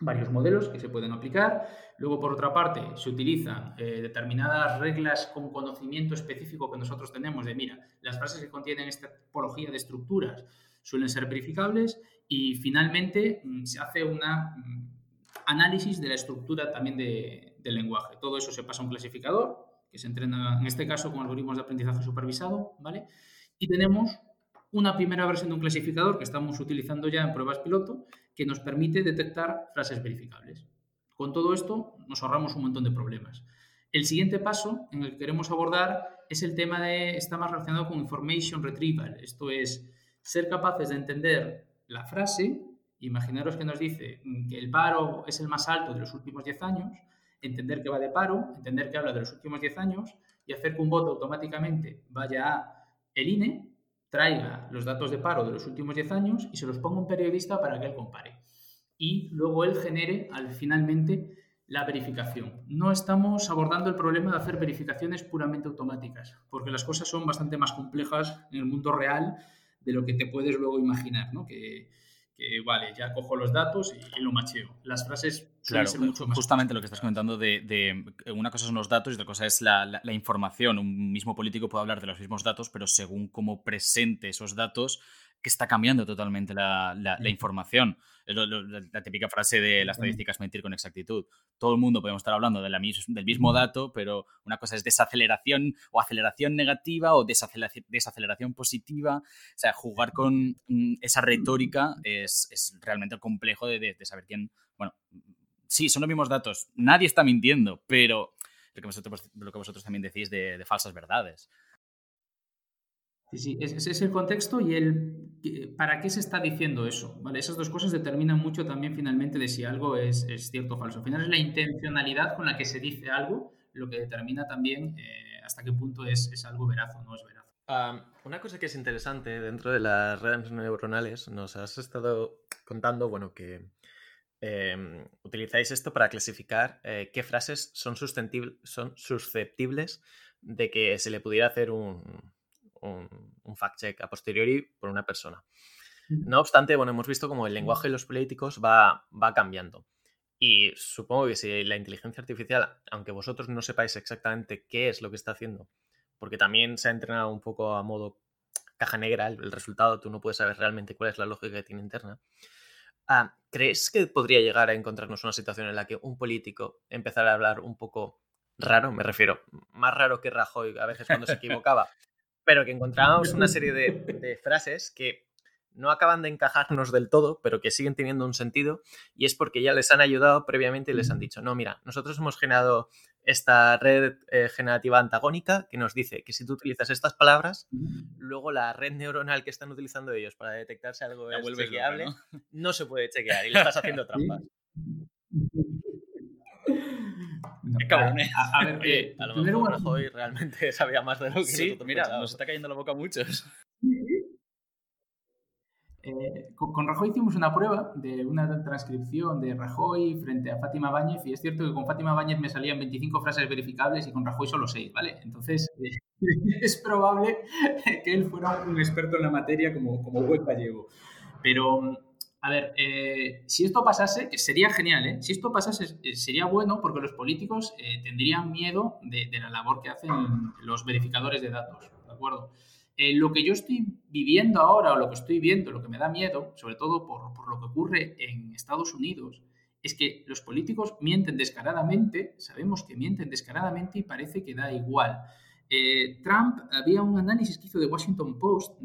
varios modelos que se pueden aplicar. Luego, por otra parte, se utilizan eh, determinadas reglas con conocimiento específico que nosotros tenemos de, mira, las frases que contienen esta tipología de estructuras suelen ser verificables y finalmente mm, se hace un mm, análisis de la estructura también del lenguaje. Todo eso se pasa a un clasificador que se entrena, en este caso, con algoritmos de aprendizaje supervisado, ¿vale? Y tenemos una primera versión de un clasificador que estamos utilizando ya en pruebas piloto que nos permite detectar frases verificables. Con todo esto nos ahorramos un montón de problemas. El siguiente paso en el que queremos abordar es el tema de, está más relacionado con information retrieval. Esto es ser capaces de entender la frase, imaginaros que nos dice que el paro es el más alto de los últimos 10 años, entender que va de paro, entender que habla de los últimos 10 años y hacer que un voto automáticamente vaya a el INE traiga los datos de paro de los últimos 10 años y se los ponga un periodista para que él compare. Y luego él genere al, finalmente la verificación. No estamos abordando el problema de hacer verificaciones puramente automáticas, porque las cosas son bastante más complejas en el mundo real de lo que te puedes luego imaginar, ¿no? Que, que vale, ya cojo los datos y, lo macheo. Las frases claro, ser mucho más justamente lo que estás comentando de, de, una cosa son los datos y otra cosa es la, la, información. Un mismo político puede hablar de los mismos datos, pero según cómo presente esos datos, que está cambiando totalmente la, la información. Es la típica frase de las estadísticas mentir con exactitud. Todo el mundo podemos estar hablando de la del mismo dato, pero una cosa es desaceleración o aceleración negativa o desaceleración, desaceleración positiva. O sea, jugar con mm, esa retórica es, es realmente complejo de, de, saber quién. Bueno, sí, son los mismos datos. Nadie está mintiendo, pero lo que vosotros, lo que vosotros también decís de, de falsas verdades. Sí, sí, ese es el contexto y el para qué se está diciendo eso. ¿vale? Esas dos cosas determinan mucho también finalmente de si algo es, cierto o falso. Al final es la intencionalidad con la que se dice algo lo que determina también eh, hasta qué punto es, es, algo veraz o no es veraz. una cosa que es interesante dentro de las redes neuronales, nos has estado contando, bueno, que em, utilizáis esto para clasificar eh, qué frases son, son susceptibles de que se le pudiera hacer un, un, fact-check a posteriori por una persona. No obstante, bueno, hemos visto como el lenguaje de los políticos va, va cambiando. Y supongo que si la inteligencia artificial, aunque vosotros no sepáis exactamente qué es lo que está haciendo, porque también se ha entrenado un poco a modo caja negra el, resultado, tú no puedes saber realmente cuál es la lógica que tiene interna. Ah, ¿Crees que podría llegar a encontrarnos una situación en la que un político empezara a hablar un poco raro? Me refiero, más raro que Rajoy a veces cuando se [LAUGHS] equivocaba, pero que encontrábamos una serie [LAUGHS] de, frases que no acaban de encajarnos del todo, pero que siguen teniendo un sentido, y es porque ya les han ayudado previamente y les han dicho, no, mira, nosotros hemos generado esta red eh, generativa antagónica que nos dice que si tú utilizas estas palabras, luego la red neuronal que están utilizando ellos para detectar si algo es chequeable, ¿no? ¿no? se puede chequear y le [LAUGHS] estás haciendo trampas. A, ver, [LAUGHS] eh, a lo mejor Rajoy realmente [LAUGHS] sabía más de lo que Sí, mira, nos está cayendo la boca a muchos. Eh, con, Rajoy hicimos una prueba de una transcripción de Rajoy frente a Fátima Báñez y es cierto que con Fátima Báñez me salían 25 frases verificables y con Rajoy solo 6, ¿vale? Entonces [LAUGHS] es probable que él fuera un experto en la materia como, como buen gallego. Pero a ver, eh, si esto pasase, sería genial, ¿eh? Si esto pasase, eh, sería bueno porque los políticos eh, tendrían miedo de, la labor que hacen los verificadores de datos, ¿de acuerdo? Eh, lo que yo estoy viviendo ahora, o lo que estoy viendo, lo que me da miedo, sobre todo por, por lo que ocurre en Estados Unidos, es que los políticos mienten descaradamente, sabemos que mienten descaradamente y parece que da igual. Eh, Trump, había un análisis que hizo de Washington Post,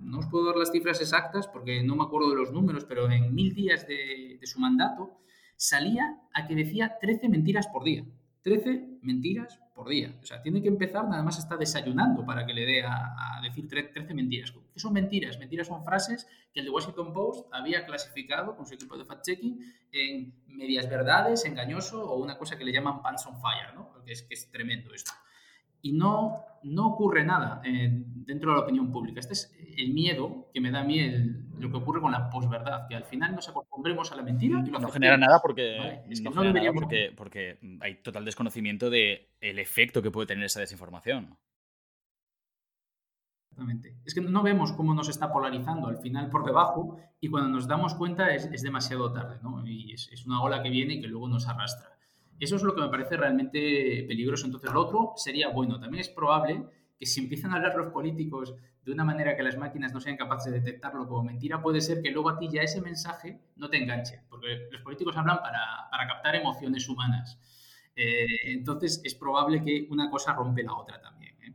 no os puedo dar las cifras exactas porque no me acuerdo de los números, pero en mil días de, su mandato salía a que decía 13 mentiras por día. 13 mentiras por día. O sea, tiene que empezar, nada más está desayunando para que le dé a, decir 13 mentiras. ¿Qué son mentiras? Mentiras son frases que el de Washington Post había clasificado con su equipo de fact-checking en medias verdades, engañoso o una cosa que le llaman pants on fire, ¿no? Que es, es tremendo esto y no, no ocurre nada eh, dentro de la opinión pública. Este es el miedo que me da a mí lo que ocurre con la posverdad, que al final nos acostumbremos a la mentira y no genera nada porque, no, genera nada porque, porque hay total desconocimiento del el efecto que puede tener esa desinformación. Exactamente. Es que no vemos cómo nos está polarizando al final por debajo y cuando nos damos cuenta es, es demasiado tarde, ¿no? Y es, es, una ola que viene y que luego nos arrastra. Eso es lo que me parece realmente peligroso. Entonces, lo otro sería bueno. También es probable que si empiezan a hablar los políticos de una manera que las máquinas no sean capaces de detectarlo como mentira, puede ser que luego a ti ya ese mensaje no te enganche, porque los políticos hablan para, para captar emociones humanas. Eh, entonces, es probable que una cosa rompe la otra también. ¿eh?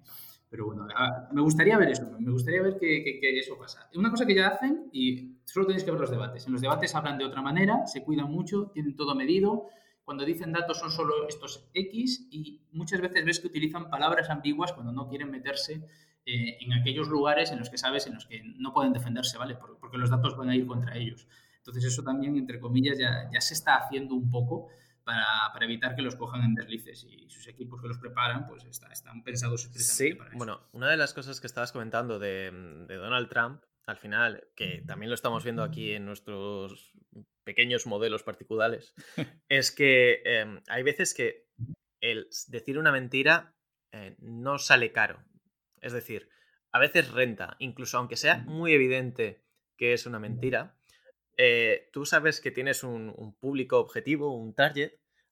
Pero bueno, me gustaría ver eso, me gustaría ver que, que, que, eso pasa. Una cosa que ya hacen, y solo tenéis que ver los debates. En los debates hablan de otra manera, se cuidan mucho, tienen todo medido, cuando dicen datos son solo estos X y muchas veces ves que utilizan palabras ambiguas cuando no quieren meterse eh, en aquellos lugares en los que sabes, en los que no pueden defenderse, ¿vale? Porque los datos van a ir contra ellos. Entonces eso también, entre comillas, ya, ya se está haciendo un poco para, para, evitar que los cojan en deslices y sus equipos que los preparan pues está, están pensados sí, para eso. Bueno, una de las cosas que estabas comentando de, de Donald Trump al final, que también lo estamos viendo aquí en nuestros pequeños modelos particulares, [LAUGHS] es que em, hay veces que el decir una mentira eh, no sale caro. Es decir, a veces renta, incluso aunque sea muy evidente que es una mentira, eh, tú sabes que tienes un, un, público objetivo, un target,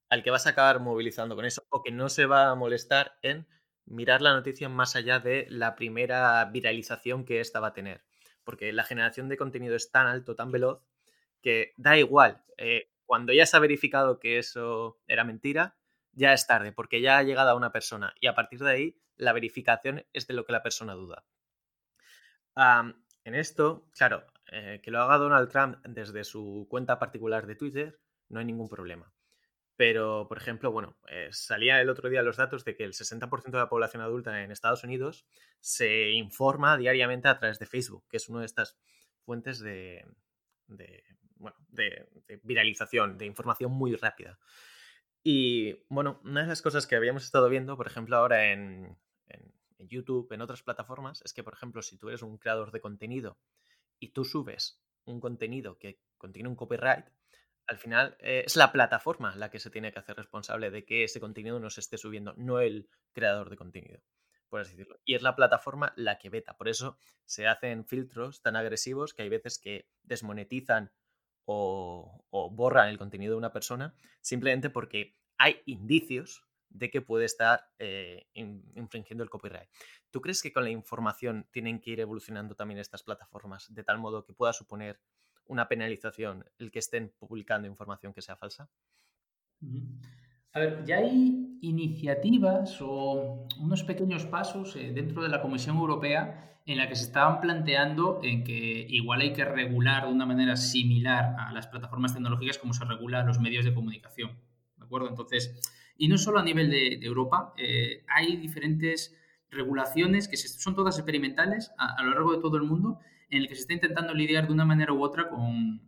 al que vas a acabar movilizando con eso, o que no se va a molestar en mirar la noticia más allá de la primera viralización que ésta va a tener. Porque la generación de contenido es tan alto, tan veloz, que da igual. Eh, cuando ya se ha verificado que eso era mentira, ya es tarde, porque ya ha llegado a una persona y a partir de ahí la verificación es de lo que la persona duda. en esto, claro, eh, que lo haga Donald Trump desde su cuenta particular de Twitter, no hay ningún problema. Pero, por ejemplo, bueno, eh, salía el otro día los datos de que el 60% de la población adulta en Estados Unidos se informa diariamente a través de Facebook, que es una de estas fuentes de, bueno, de, viralización, de información muy rápida. Y bueno, una de las cosas que habíamos estado viendo, por ejemplo, ahora en, YouTube, en otras plataformas, es que, por ejemplo, si tú eres un creador de contenido y tú subes un contenido que contiene un copyright, al final eh, es la plataforma la que se tiene que hacer responsable de que ese contenido no se esté subiendo, no el creador de contenido, por así decirlo. Y es la plataforma la que veta. Por eso se hacen filtros tan agresivos que hay veces que desmonetizan o, borran el contenido de una persona simplemente porque hay indicios de que puede estar eh, infringiendo el copyright. ¿Tú crees que con la información tienen que ir evolucionando también estas plataformas de tal modo que pueda suponer una penalización el que estén publicando información que sea falsa? A ver, ya hay iniciativas o unos pequeños pasos eh, dentro de la Comisión Europea en la que se estaban planteando en que igual hay que regular de una manera similar a las plataformas tecnológicas como se regula a los medios de comunicación. ¿De acuerdo? Entonces, y no solo a nivel de, Europa, eh, hay diferentes regulaciones que son todas experimentales a, lo largo de todo el mundo en el que se está intentando lidiar de una manera u otra con,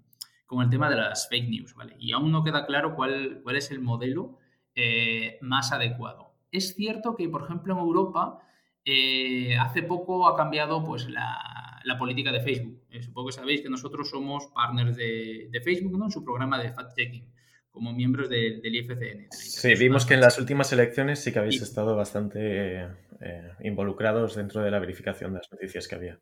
con el tema de las fake news, ¿vale? Y aún no queda claro cuál, cuál es el modelo eh, más adecuado. Es cierto que, por ejemplo, en Europa eh, hace poco ha cambiado pues, la, la política de Facebook. Eh, supongo que sabéis que nosotros somos partners de, de Facebook ¿no? en su programa de fact-checking como miembros de, del IFCN. Sí, vimos que en las últimas elecciones sí que habéis estado bastante eh, involucrados dentro de la verificación de las noticias que había.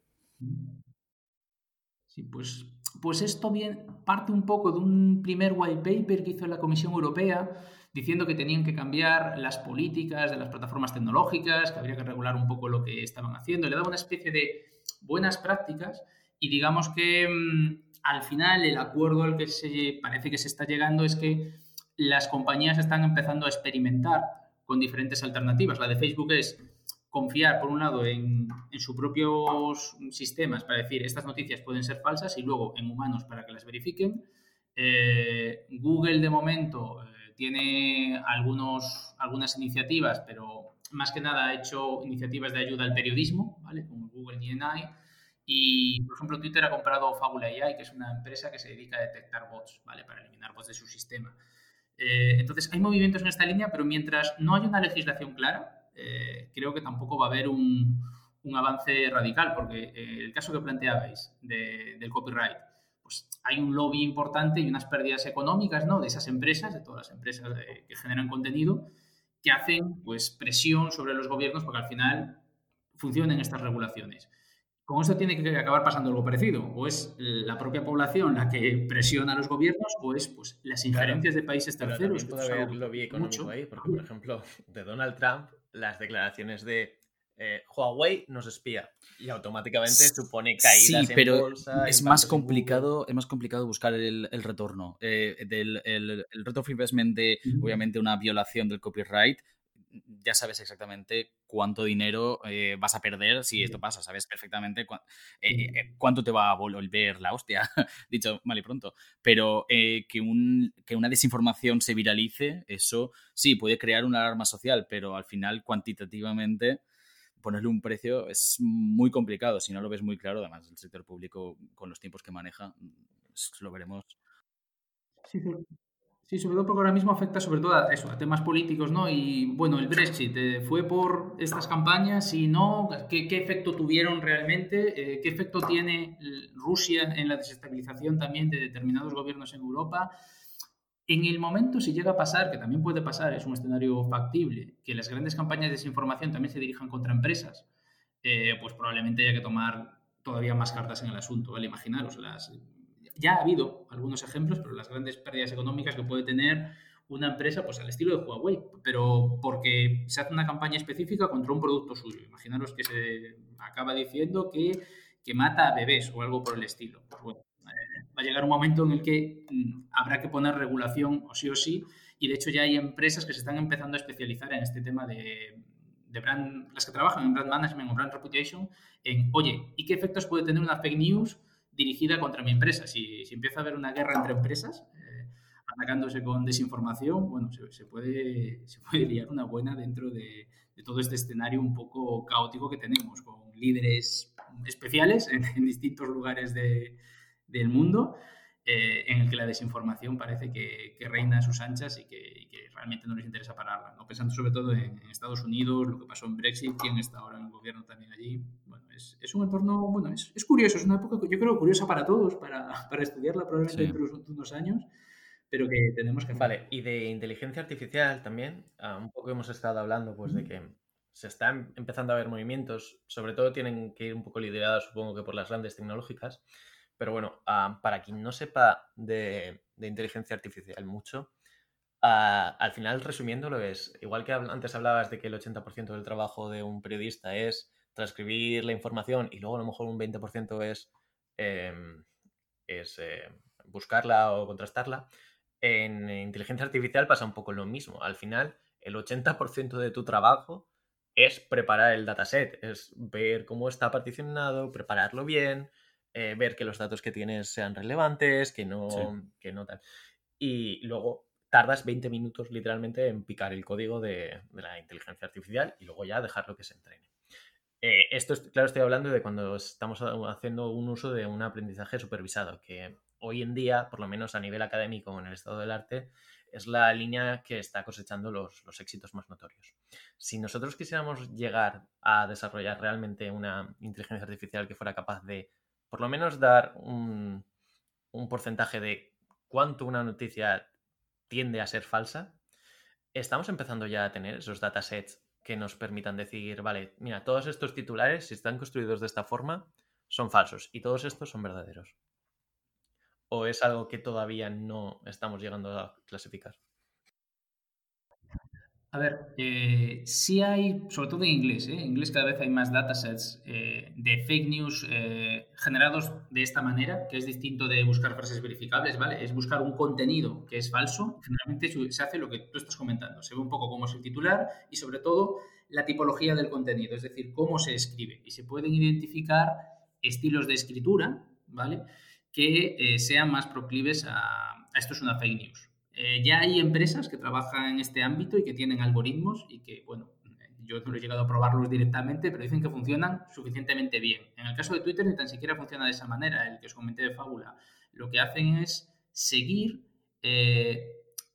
Pues, pues esto bien, parte un poco de un primer white paper que hizo la Comisión Europea diciendo que tenían que cambiar las políticas de las plataformas tecnológicas, que habría que regular un poco lo que estaban haciendo. Le daba una especie de buenas prácticas y digamos que mm, al final el acuerdo al que se parece que se está llegando es que las compañías están empezando a experimentar con diferentes alternativas. La de Facebook es confiar, por un lado, en, sus propios sistemas para decir estas noticias pueden ser falsas y luego en humanos para que las verifiquen. Eh, Google, de momento, eh, tiene algunos, algunas iniciativas, pero más que nada ha hecho iniciativas de ayuda al periodismo, ¿vale? como Google GNI. Y, por ejemplo, Twitter ha comprado Fabula AI, que es una empresa que se dedica a detectar bots, ¿vale? Para eliminar bots de su sistema. Eh, entonces, hay movimientos en esta línea, pero mientras no haya una legislación clara, eh, creo que tampoco va a haber un, avance radical, porque eh, el caso que planteabais del copyright, pues hay un lobby importante y unas pérdidas económicas ¿no? de esas empresas, de todas las empresas eh, que generan contenido, que hacen pues, presión sobre los gobiernos para que al final funcionen estas regulaciones. Con esto tiene que acabar pasando algo parecido. O es la propia población la que presiona a los gobiernos, o es pues, las injerencias de países terceros. puede haber lobby económico ahí, porque, por ejemplo, de Donald Trump las declaraciones de eh, Huawei nos espía y automáticamente supone caídas sí, pero es más complicado es más complicado buscar el, retorno eh, del el, el return of investment de obviamente una violación del copyright ya sabes exactamente cuánto dinero eh, vas a perder si esto pasa, sabes perfectamente cuánto te va a volver la hostia, [LAUGHS] dicho mal y pronto. Pero que, un, que una desinformación se viralice, eso sí, puede crear una alarma social, pero al final cuantitativamente ponerle un precio es muy complicado si no lo ves muy claro. Además, el sector público, con los tiempos que maneja, lo veremos. Sí, sí. Sobre todo porque ahora mismo afecta sobre todo a eso, a temas políticos, ¿no? Y bueno, el Brexit eh, fue por estas campañas y no, ¿qué, qué efecto tuvieron realmente? Eh, ¿Qué efecto tiene Rusia en la desestabilización también de determinados gobiernos en Europa? En el momento, si llega a pasar, que también puede pasar, es un escenario factible, que las grandes campañas de desinformación también se dirijan contra empresas, eh, pues probablemente haya que tomar todavía más cartas en el asunto, ¿vale? Imaginaros, las, ya ha habido algunos ejemplos, pero las grandes pérdidas económicas que puede tener una empresa, pues al estilo de Huawei, pero porque se hace una campaña específica contra un producto suyo. Imaginaros que se acaba diciendo que, que mata a bebés o algo por el estilo. Pues bueno, va a llegar un momento en el que mm, habrá que poner regulación o sí o sí, y de hecho ya hay empresas que se están empezando a especializar en este tema de, de brand, las que trabajan en brand management o brand reputation, en, oye, ¿y qué efectos puede tener una fake news dirigida contra mi empresa? Si, si empieza a haber una guerra entre empresas, eh, atacándose con desinformación, bueno, se, puede, [LAUGHS] se puede liar una buena dentro de, todo este escenario un poco caótico que tenemos, con líderes especiales en distintos lugares de, del mundo, eh, en el que la desinformación parece que, reina a sus anchas y que, realmente no les interesa pararla. ¿no? Pensando sobre todo en, Estados Unidos, lo que pasó en Brexit, quién está ahora en el gobierno también allí. Bueno, es, es un entorno, bueno, es, es, curioso, es una época, yo creo, curiosa para todos, para, [LAUGHS] para estudiarla probablemente dentro de unos años pero que tenemos que Vale, y de inteligencia artificial también, ah, un poco hemos estado hablando pues de que se están empezando a ver movimientos, sobre todo tienen que ir un poco liderados supongo que por las grandes tecnológicas, pero bueno, ah, para quien no sepa de, inteligencia artificial mucho, ah, al final resumiéndolo es, igual que antes hablabas de que el 80% del trabajo de un periodista es transcribir la información y luego a lo mejor un 20% es, em, es eh, buscarla o contrastarla, en inteligencia artificial pasa un poco lo mismo. Al final, el 80% de tu trabajo es preparar el dataset, es ver cómo está particionado, prepararlo bien, eh, ver que los datos que tienes sean relevantes, que no, que no tal. Y luego tardas 20 minutos literalmente en picar el código de, la inteligencia artificial y luego ya dejarlo que se entrene. Eh, esto, es, claro, estoy hablando de cuando estamos haciendo un uso de un aprendizaje supervisado, que hoy en día, por lo menos a nivel académico en el estado del arte, es la línea que está cosechando los, los, éxitos más notorios. Si nosotros quisiéramos llegar a desarrollar realmente una inteligencia artificial que fuera capaz de por lo menos dar un, porcentaje de cuánto una noticia tiende a ser falsa, estamos empezando ya a tener esos datasets que nos permitan decir, vale, mira, todos estos titulares, si están construidos de esta forma, son falsos y todos estos son verdaderos. ¿O es algo que todavía no estamos llegando a clasificar? A ver, eh, sí hay, sobre todo en inglés, ¿eh? en inglés cada vez hay más datasets eh, de fake news eh, generados de esta manera, que es distinto de buscar frases verificables, ¿vale? Es buscar un contenido que es falso. Generalmente se hace lo que tú estás comentando. Se ve un poco cómo es el titular y sobre todo la tipología del contenido, es decir, cómo se escribe. Y se pueden identificar estilos de escritura, ¿vale? Que sean más proclives a esto es una fake news. Eh, ya hay empresas que trabajan en este ámbito y que tienen algoritmos y que, bueno, yo no he llegado a probarlos directamente, pero dicen que funcionan suficientemente bien. En el caso de Twitter ni tan siquiera funciona de esa manera, el que os comenté de Fábula. Lo que hacen es seguir eh,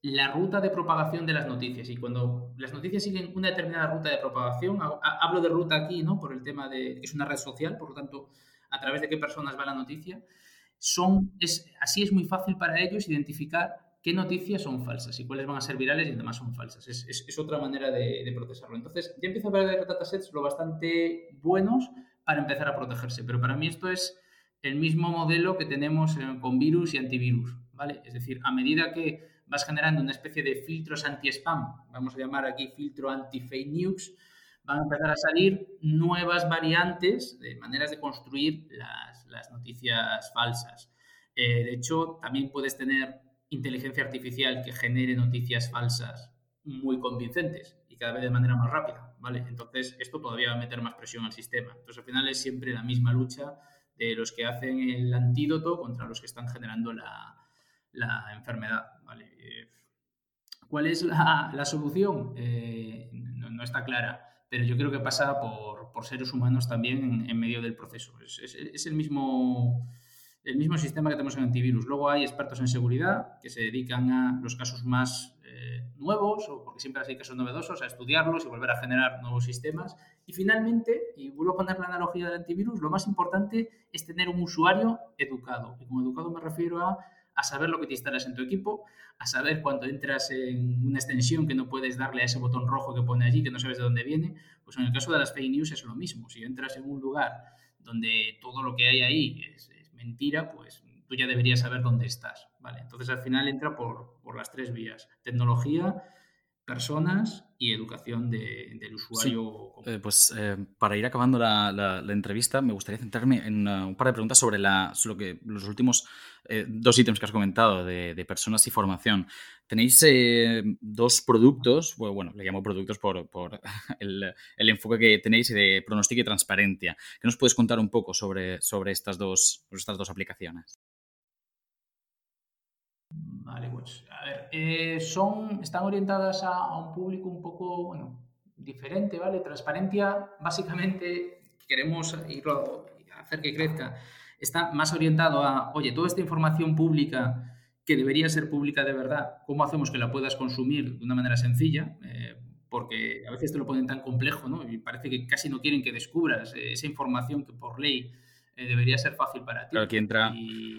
la ruta de propagación de las noticias. Y cuando las noticias siguen una determinada ruta de propagación, hablo de ruta aquí, ¿no? Por el tema de que es una red social, por lo tanto, a través de qué personas va la noticia, son, es, así es muy fácil para ellos identificar qué noticias son falsas y cuáles van a ser virales y demás son falsas. Es, otra manera de, procesarlo. Entonces, ya empiezo a ver datasets lo bastante buenos para empezar a protegerse, pero para mí esto es el mismo modelo que tenemos con virus y antivirus, ¿vale? Es decir, a medida que vas generando una especie de filtros anti-spam, vamos a llamar aquí filtro anti-fake news, van a empezar a salir nuevas variantes de maneras de construir las, noticias falsas. Eh, de hecho, también puedes tener inteligencia artificial que genere noticias falsas muy convincentes y cada vez de manera más rápida, ¿vale? Entonces, esto todavía va a meter más presión al sistema. Entonces, al final es siempre la misma lucha de los que hacen el antídoto contra los que están generando la, enfermedad, ¿vale? ¿Cuál es la, solución? Eh, no, está clara, pero yo creo que pasa por, seres humanos también en, medio del proceso. es el mismo el mismo sistema que tenemos en antivirus. Luego hay expertos en seguridad que se dedican a los casos más eh, nuevos, o porque siempre hay casos novedosos, a estudiarlos y volver a generar nuevos sistemas. Y finalmente, y vuelvo a poner la analogía del antivirus, lo más importante es tener un usuario educado. Y como educado me refiero a, a saber lo que te instalas en tu equipo, a saber cuando entras en una extensión que no puedes darle a ese botón rojo que pone allí, que no sabes de dónde viene. Pues en el caso de las fake news es lo mismo. Si entras en un lugar donde todo lo que hay ahí es, mentira, pues tú ya deberías saber dónde estás, ¿vale? Entonces al final entra por, las tres vías, tecnología, personas y educación del usuario. Eh, pues eh, para ir acabando la, entrevista, me gustaría centrarme en uh, un par de preguntas sobre, la, lo que, los últimos eh, dos ítems que has comentado de, personas y formación. Tenéis dos productos, bueno, le llamo productos por, [LAUGHS] el, enfoque que tenéis de pronóstico y transparencia. ¿Qué nos puedes contar un poco sobre, sobre estas, dos, estas dos aplicaciones? Vale, pues a ver, eh, son, están orientadas a, un público un poco, bueno, diferente, ¿vale? Transparencia, básicamente, queremos irlo, hacer que crezca, está más orientado a, oye, toda esta información pública que debería ser pública de verdad, ¿cómo hacemos que la puedas consumir de una manera sencilla? Eh, porque a veces te lo ponen tan complejo, ¿no? Y parece que casi no quieren que descubras eh, esa información que por ley eh, debería ser fácil para ti. aquí entra,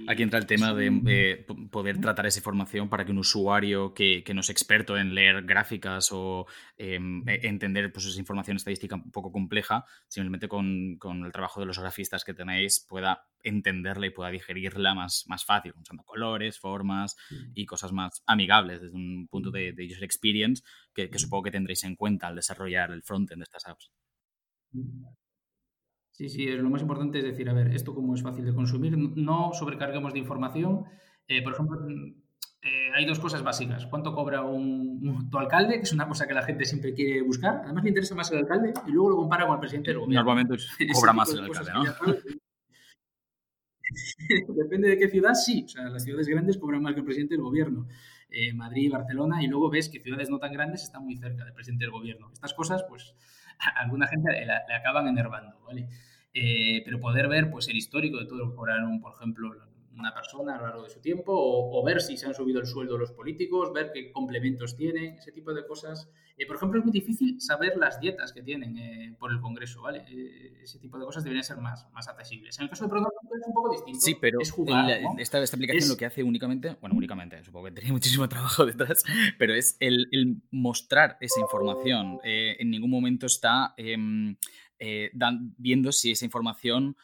aquí entra el tema de poder tratar esa información para que un usuario que, no es experto en leer gráficas o em, e, entender pues, esa información estadística un poco compleja, simplemente con, el trabajo de los grafistas que tenéis pueda entenderla y pueda digerirla más, más fácil, usando colores, formas y cosas más amigables desde un punto de, user experience que, que, supongo que tendréis en cuenta al desarrollar el frontend de estas apps. Sí, sí, lo más importante es decir, a ver, esto como es fácil de consumir, no sobrecarguemos de información. Eh, por ejemplo, eh, hay dos cosas básicas. ¿Cuánto cobra un, tu alcalde? Que es una cosa que la gente siempre quiere buscar. Además le interesa más el alcalde y luego lo compara con el presidente del gobierno. Normalmente [LAUGHS] cobra más el alcalde, ¿no? [LAUGHS] Depende de qué ciudad, sí. O sea, las ciudades grandes cobran más que el presidente del gobierno. Eh, Madrid, Barcelona, y luego ves que ciudades no tan grandes están muy cerca del presidente del gobierno. Estas cosas, pues, [LAUGHS] alguna gente le, acaban enervando, ¿vale? Eh, pero poder ver pues, el histórico de todo lo que cobraron, por ejemplo, una persona a lo largo de su tiempo, o, ver si se han subido el sueldo los políticos, ver qué complementos tienen, ese tipo de cosas. Eh, por ejemplo, es muy difícil saber las dietas que tienen eh, por el Congreso, ¿vale? ese tipo de cosas deberían ser más, más accesibles. En el caso de pronóstico es un poco distinto. Sí, pero es jugar, esta, aplicación lo que hace únicamente, bueno, únicamente, supongo que tenía [LAUGHS] muchísimo trabajo detrás, pero es el, el mostrar esa información. en ningún momento está em, viendo si esa información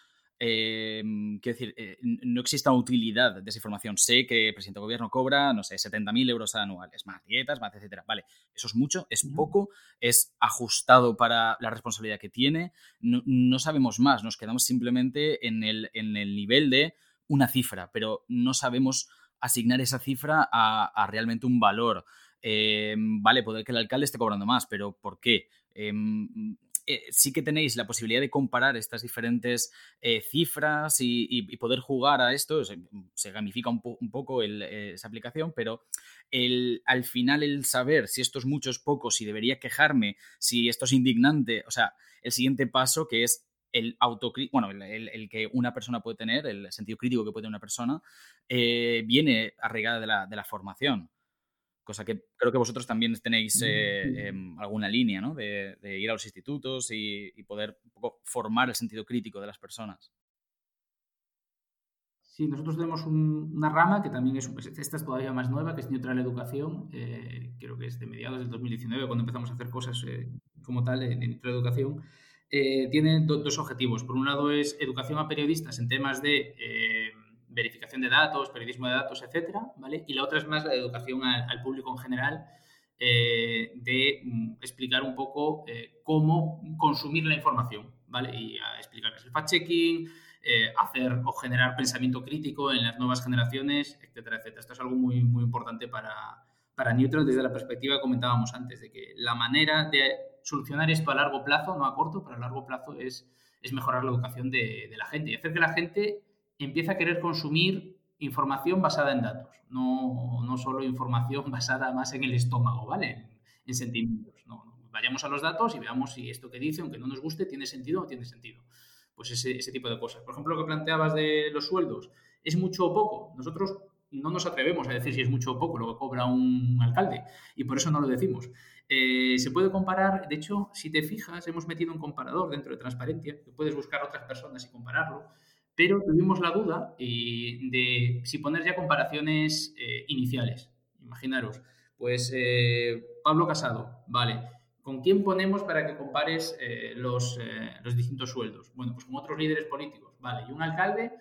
Em, quiero decir, eh, no existe una utilidad de esa información. Sé que el presidente de gobierno cobra, no sé, 70.000 euros anuales, más dietas, más etcétera. Vale, eso es mucho, es poco, es ajustado para la responsabilidad que tiene. No, sabemos más, nos quedamos simplemente en el, en el nivel de una cifra, pero no sabemos asignar esa cifra a, realmente un valor. Em, vale, puede que el alcalde esté cobrando más, pero ¿por qué? Eh, sí que tenéis la posibilidad de comparar estas diferentes eh, cifras y, poder jugar a esto. Se, gamifica un, poco eh, esa aplicación, pero el, al final el saber si esto es mucho, es poco, si debería quejarme, si esto es indignante, o sea, el siguiente paso que es el bueno, el, que una persona puede tener, el sentido crítico que puede tener una persona, viene arraigada de la formación cosa que creo que vosotros también tenéis eh, em, alguna línea, ¿no? De, ir a los institutos y, poder un poco formar el sentido crítico de las personas. Sí, nosotros tenemos una rama que también es, pues, esta es todavía más nueva, que es Neutral Educación, eh, creo que es de mediados del 2019, cuando empezamos a hacer cosas eh, como tal en, Neutral Educación. tiene dos objetivos. Por un lado es educación a periodistas en temas de verificación de datos, periodismo de datos, etcétera, ¿vale? Y la otra es más la educación al, público en general, eh, de mm, explicar un poco eh, cómo consumir la información, ¿vale? Y explicar qué es el fact-checking, eh, hacer o generar pensamiento crítico en las nuevas generaciones, etcétera, etcétera. Esto es algo muy, muy importante para, para Neutral desde la perspectiva que comentábamos antes, de que la manera de solucionar esto a largo plazo, no a corto, pero a largo plazo es, es mejorar la educación de la gente y hacer que la gente empieza a querer consumir información basada en datos, no, no solo información [LAUGHS] basada más en el estómago, ¿vale? En, sentimientos. No, vayamos a los datos y veamos si esto que dice, aunque no nos guste, tiene sentido o no tiene sentido. Pues ese, ese tipo de cosas. Por ejemplo, lo que planteabas de los sueldos, ¿es mucho o poco? Nosotros no nos atrevemos a decir si es mucho o poco lo que cobra un alcalde y por eso no lo decimos. Eh, se puede comparar, de hecho, si te fijas, hemos metido un comparador dentro de transparencia, que puedes buscar otras personas y compararlo pero tuvimos la duda eh, de si poner ya comparaciones eh, iniciales. Imaginaros, pues eh, Pablo Casado, vale, ¿con quién ponemos para que compares los, los, distintos sueldos? Bueno, pues con otros líderes políticos, vale, y un alcalde,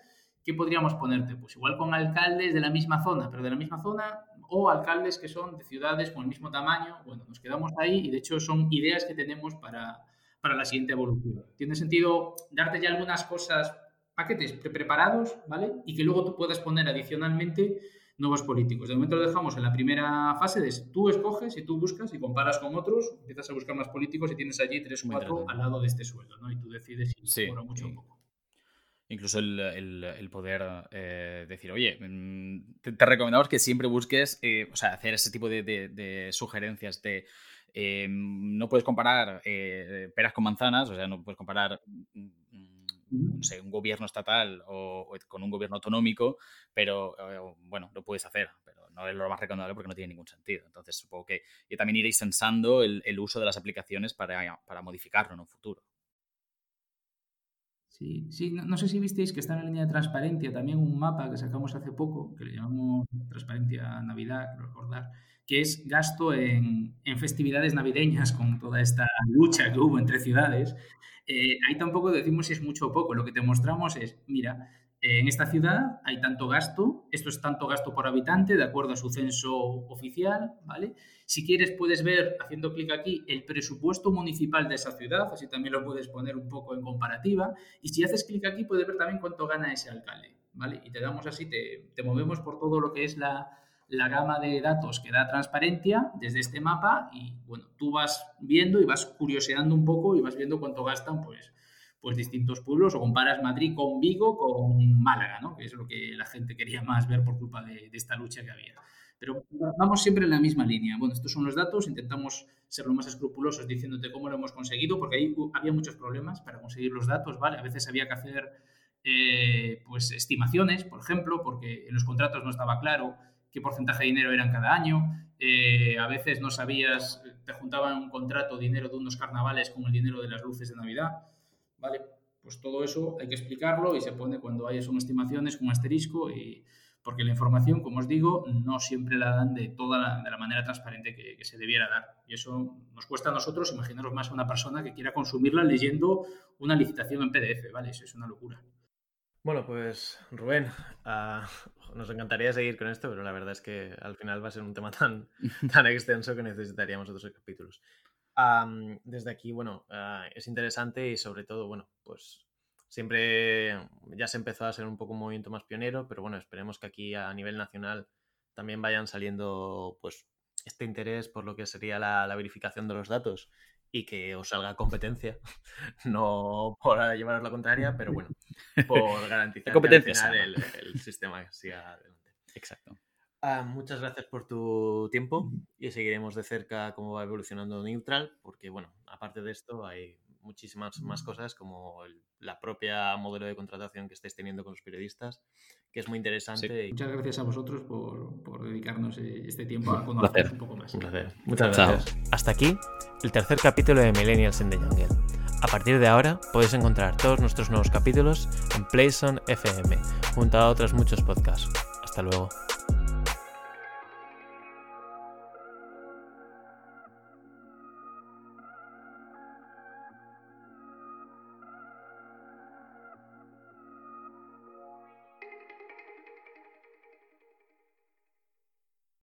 ¿qué podríamos ponerte? Pues igual con alcaldes de la misma zona, pero de la misma zona, o alcaldes que son de ciudades con el mismo tamaño, bueno, nos quedamos ahí y de hecho son ideas que tenemos para, para la siguiente evolución. Tiene sentido darte ya algunas cosas paquetes preparados, ¿vale? Y que luego tú puedas poner adicionalmente nuevos políticos. De momento lo dejamos en la primera fase de tú escoges y tú buscas y comparas con otros, empiezas a buscar más políticos y tienes allí tres o cuatro al lado de este sueldo, ¿no? Y tú decides si sí, mucho o poco. Incluso el, poder eh, decir, oye, mm, te, recomendamos que siempre busques, eh, o sea, hacer ese tipo de, sugerencias de eh, no puedes comparar peras con manzanas, o sea, no puedes comparar mm, no sé, un gobierno estatal o, con un gobierno autonómico, pero eh, bueno, lo puedes hacer, pero no es lo más recomendable porque no tiene ningún sentido. Entonces, supongo que y también iréis sensando el, uso de las aplicaciones para, para modificarlo en un futuro. Sí, sí no, sé si visteis que está en la línea de transparencia también un mapa que sacamos hace poco, que le llamamos Transparencia Navidad, recordar, que es gasto en, en, festividades navideñas con toda esta lucha que hubo entre ciudades eh, ahí tampoco decimos si es mucho o poco. Lo que te mostramos es, mira, en esta ciudad hay tanto gasto, esto es tanto gasto por habitante, de acuerdo a su censo oficial, ¿vale? Si quieres puedes ver, haciendo clic aquí, el presupuesto municipal de esa ciudad, así también lo puedes poner un poco en comparativa. Y si haces clic aquí puedes ver también cuánto gana ese alcalde, ¿vale? Y te damos así, te, te movemos por todo lo que es la, la gama de datos que da transparencia desde este mapa y bueno, tú vas viendo y vas curioseando un poco y vas viendo cuánto gastan pues, pues distintos pueblos o comparas Madrid con Vigo con Málaga, ¿no? que es lo que la gente quería más ver por culpa de, esta lucha que había. Pero vamos siempre en la misma línea. Bueno, estos son los datos, intentamos ser lo más escrupulosos diciéndote cómo lo hemos conseguido, porque ahí había muchos problemas para conseguir los datos, ¿vale? A veces había que hacer eh, pues estimaciones, por ejemplo, porque en los contratos no estaba claro qué porcentaje de dinero eran cada año. Eh, a veces no sabías, te juntaban un contrato dinero de unos carnavales con el dinero de las luces de Navidad. ¿Vale? Pues todo eso hay que explicarlo y se pone cuando hay son estimaciones con asterisco y porque la información, como os digo, no siempre la dan de toda la, de la manera transparente que, se debiera dar. Y eso nos cuesta a nosotros imaginaros más a una persona que quiera consumirla leyendo una licitación en PDF, ¿vale? Eso es una locura. Bueno, pues Rubén, uh, nos encantaría seguir con esto, pero la verdad es que al final va a ser un tema tan, [LAUGHS] tan extenso que necesitaríamos otros capítulos. Um, desde aquí, bueno, uh, es interesante y sobre todo, bueno, pues siempre ya se empezó a ser un poco un movimiento más pionero, pero bueno, esperemos que aquí a nivel nacional también vayan saliendo pues este interés por lo que sería la, la verificación de los datos y que os salga competencia, [LAUGHS] no por llevaros la contraria, pero bueno, por garantizar que al final el, el, sistema siga adelante. Exacto. Ah, muchas gracias por tu tiempo y seguiremos de cerca cómo va evolucionando Neutral, porque bueno, aparte de esto hay muchísimas más cosas como el, la propia modelo de contratación que estáis teniendo con los periodistas, que es muy interesante. Y... Muchas gracias a vosotros por, por, dedicarnos eh, este tiempo a [LAUGHS] conocer un poco más. Un placer. Muchas gracias. Hasta aquí el tercer capítulo de Millennials in the Jungle. A partir de ahora podéis encontrar todos nuestros nuevos capítulos en Playson FM, junto a otros muchos podcasts. Hasta luego.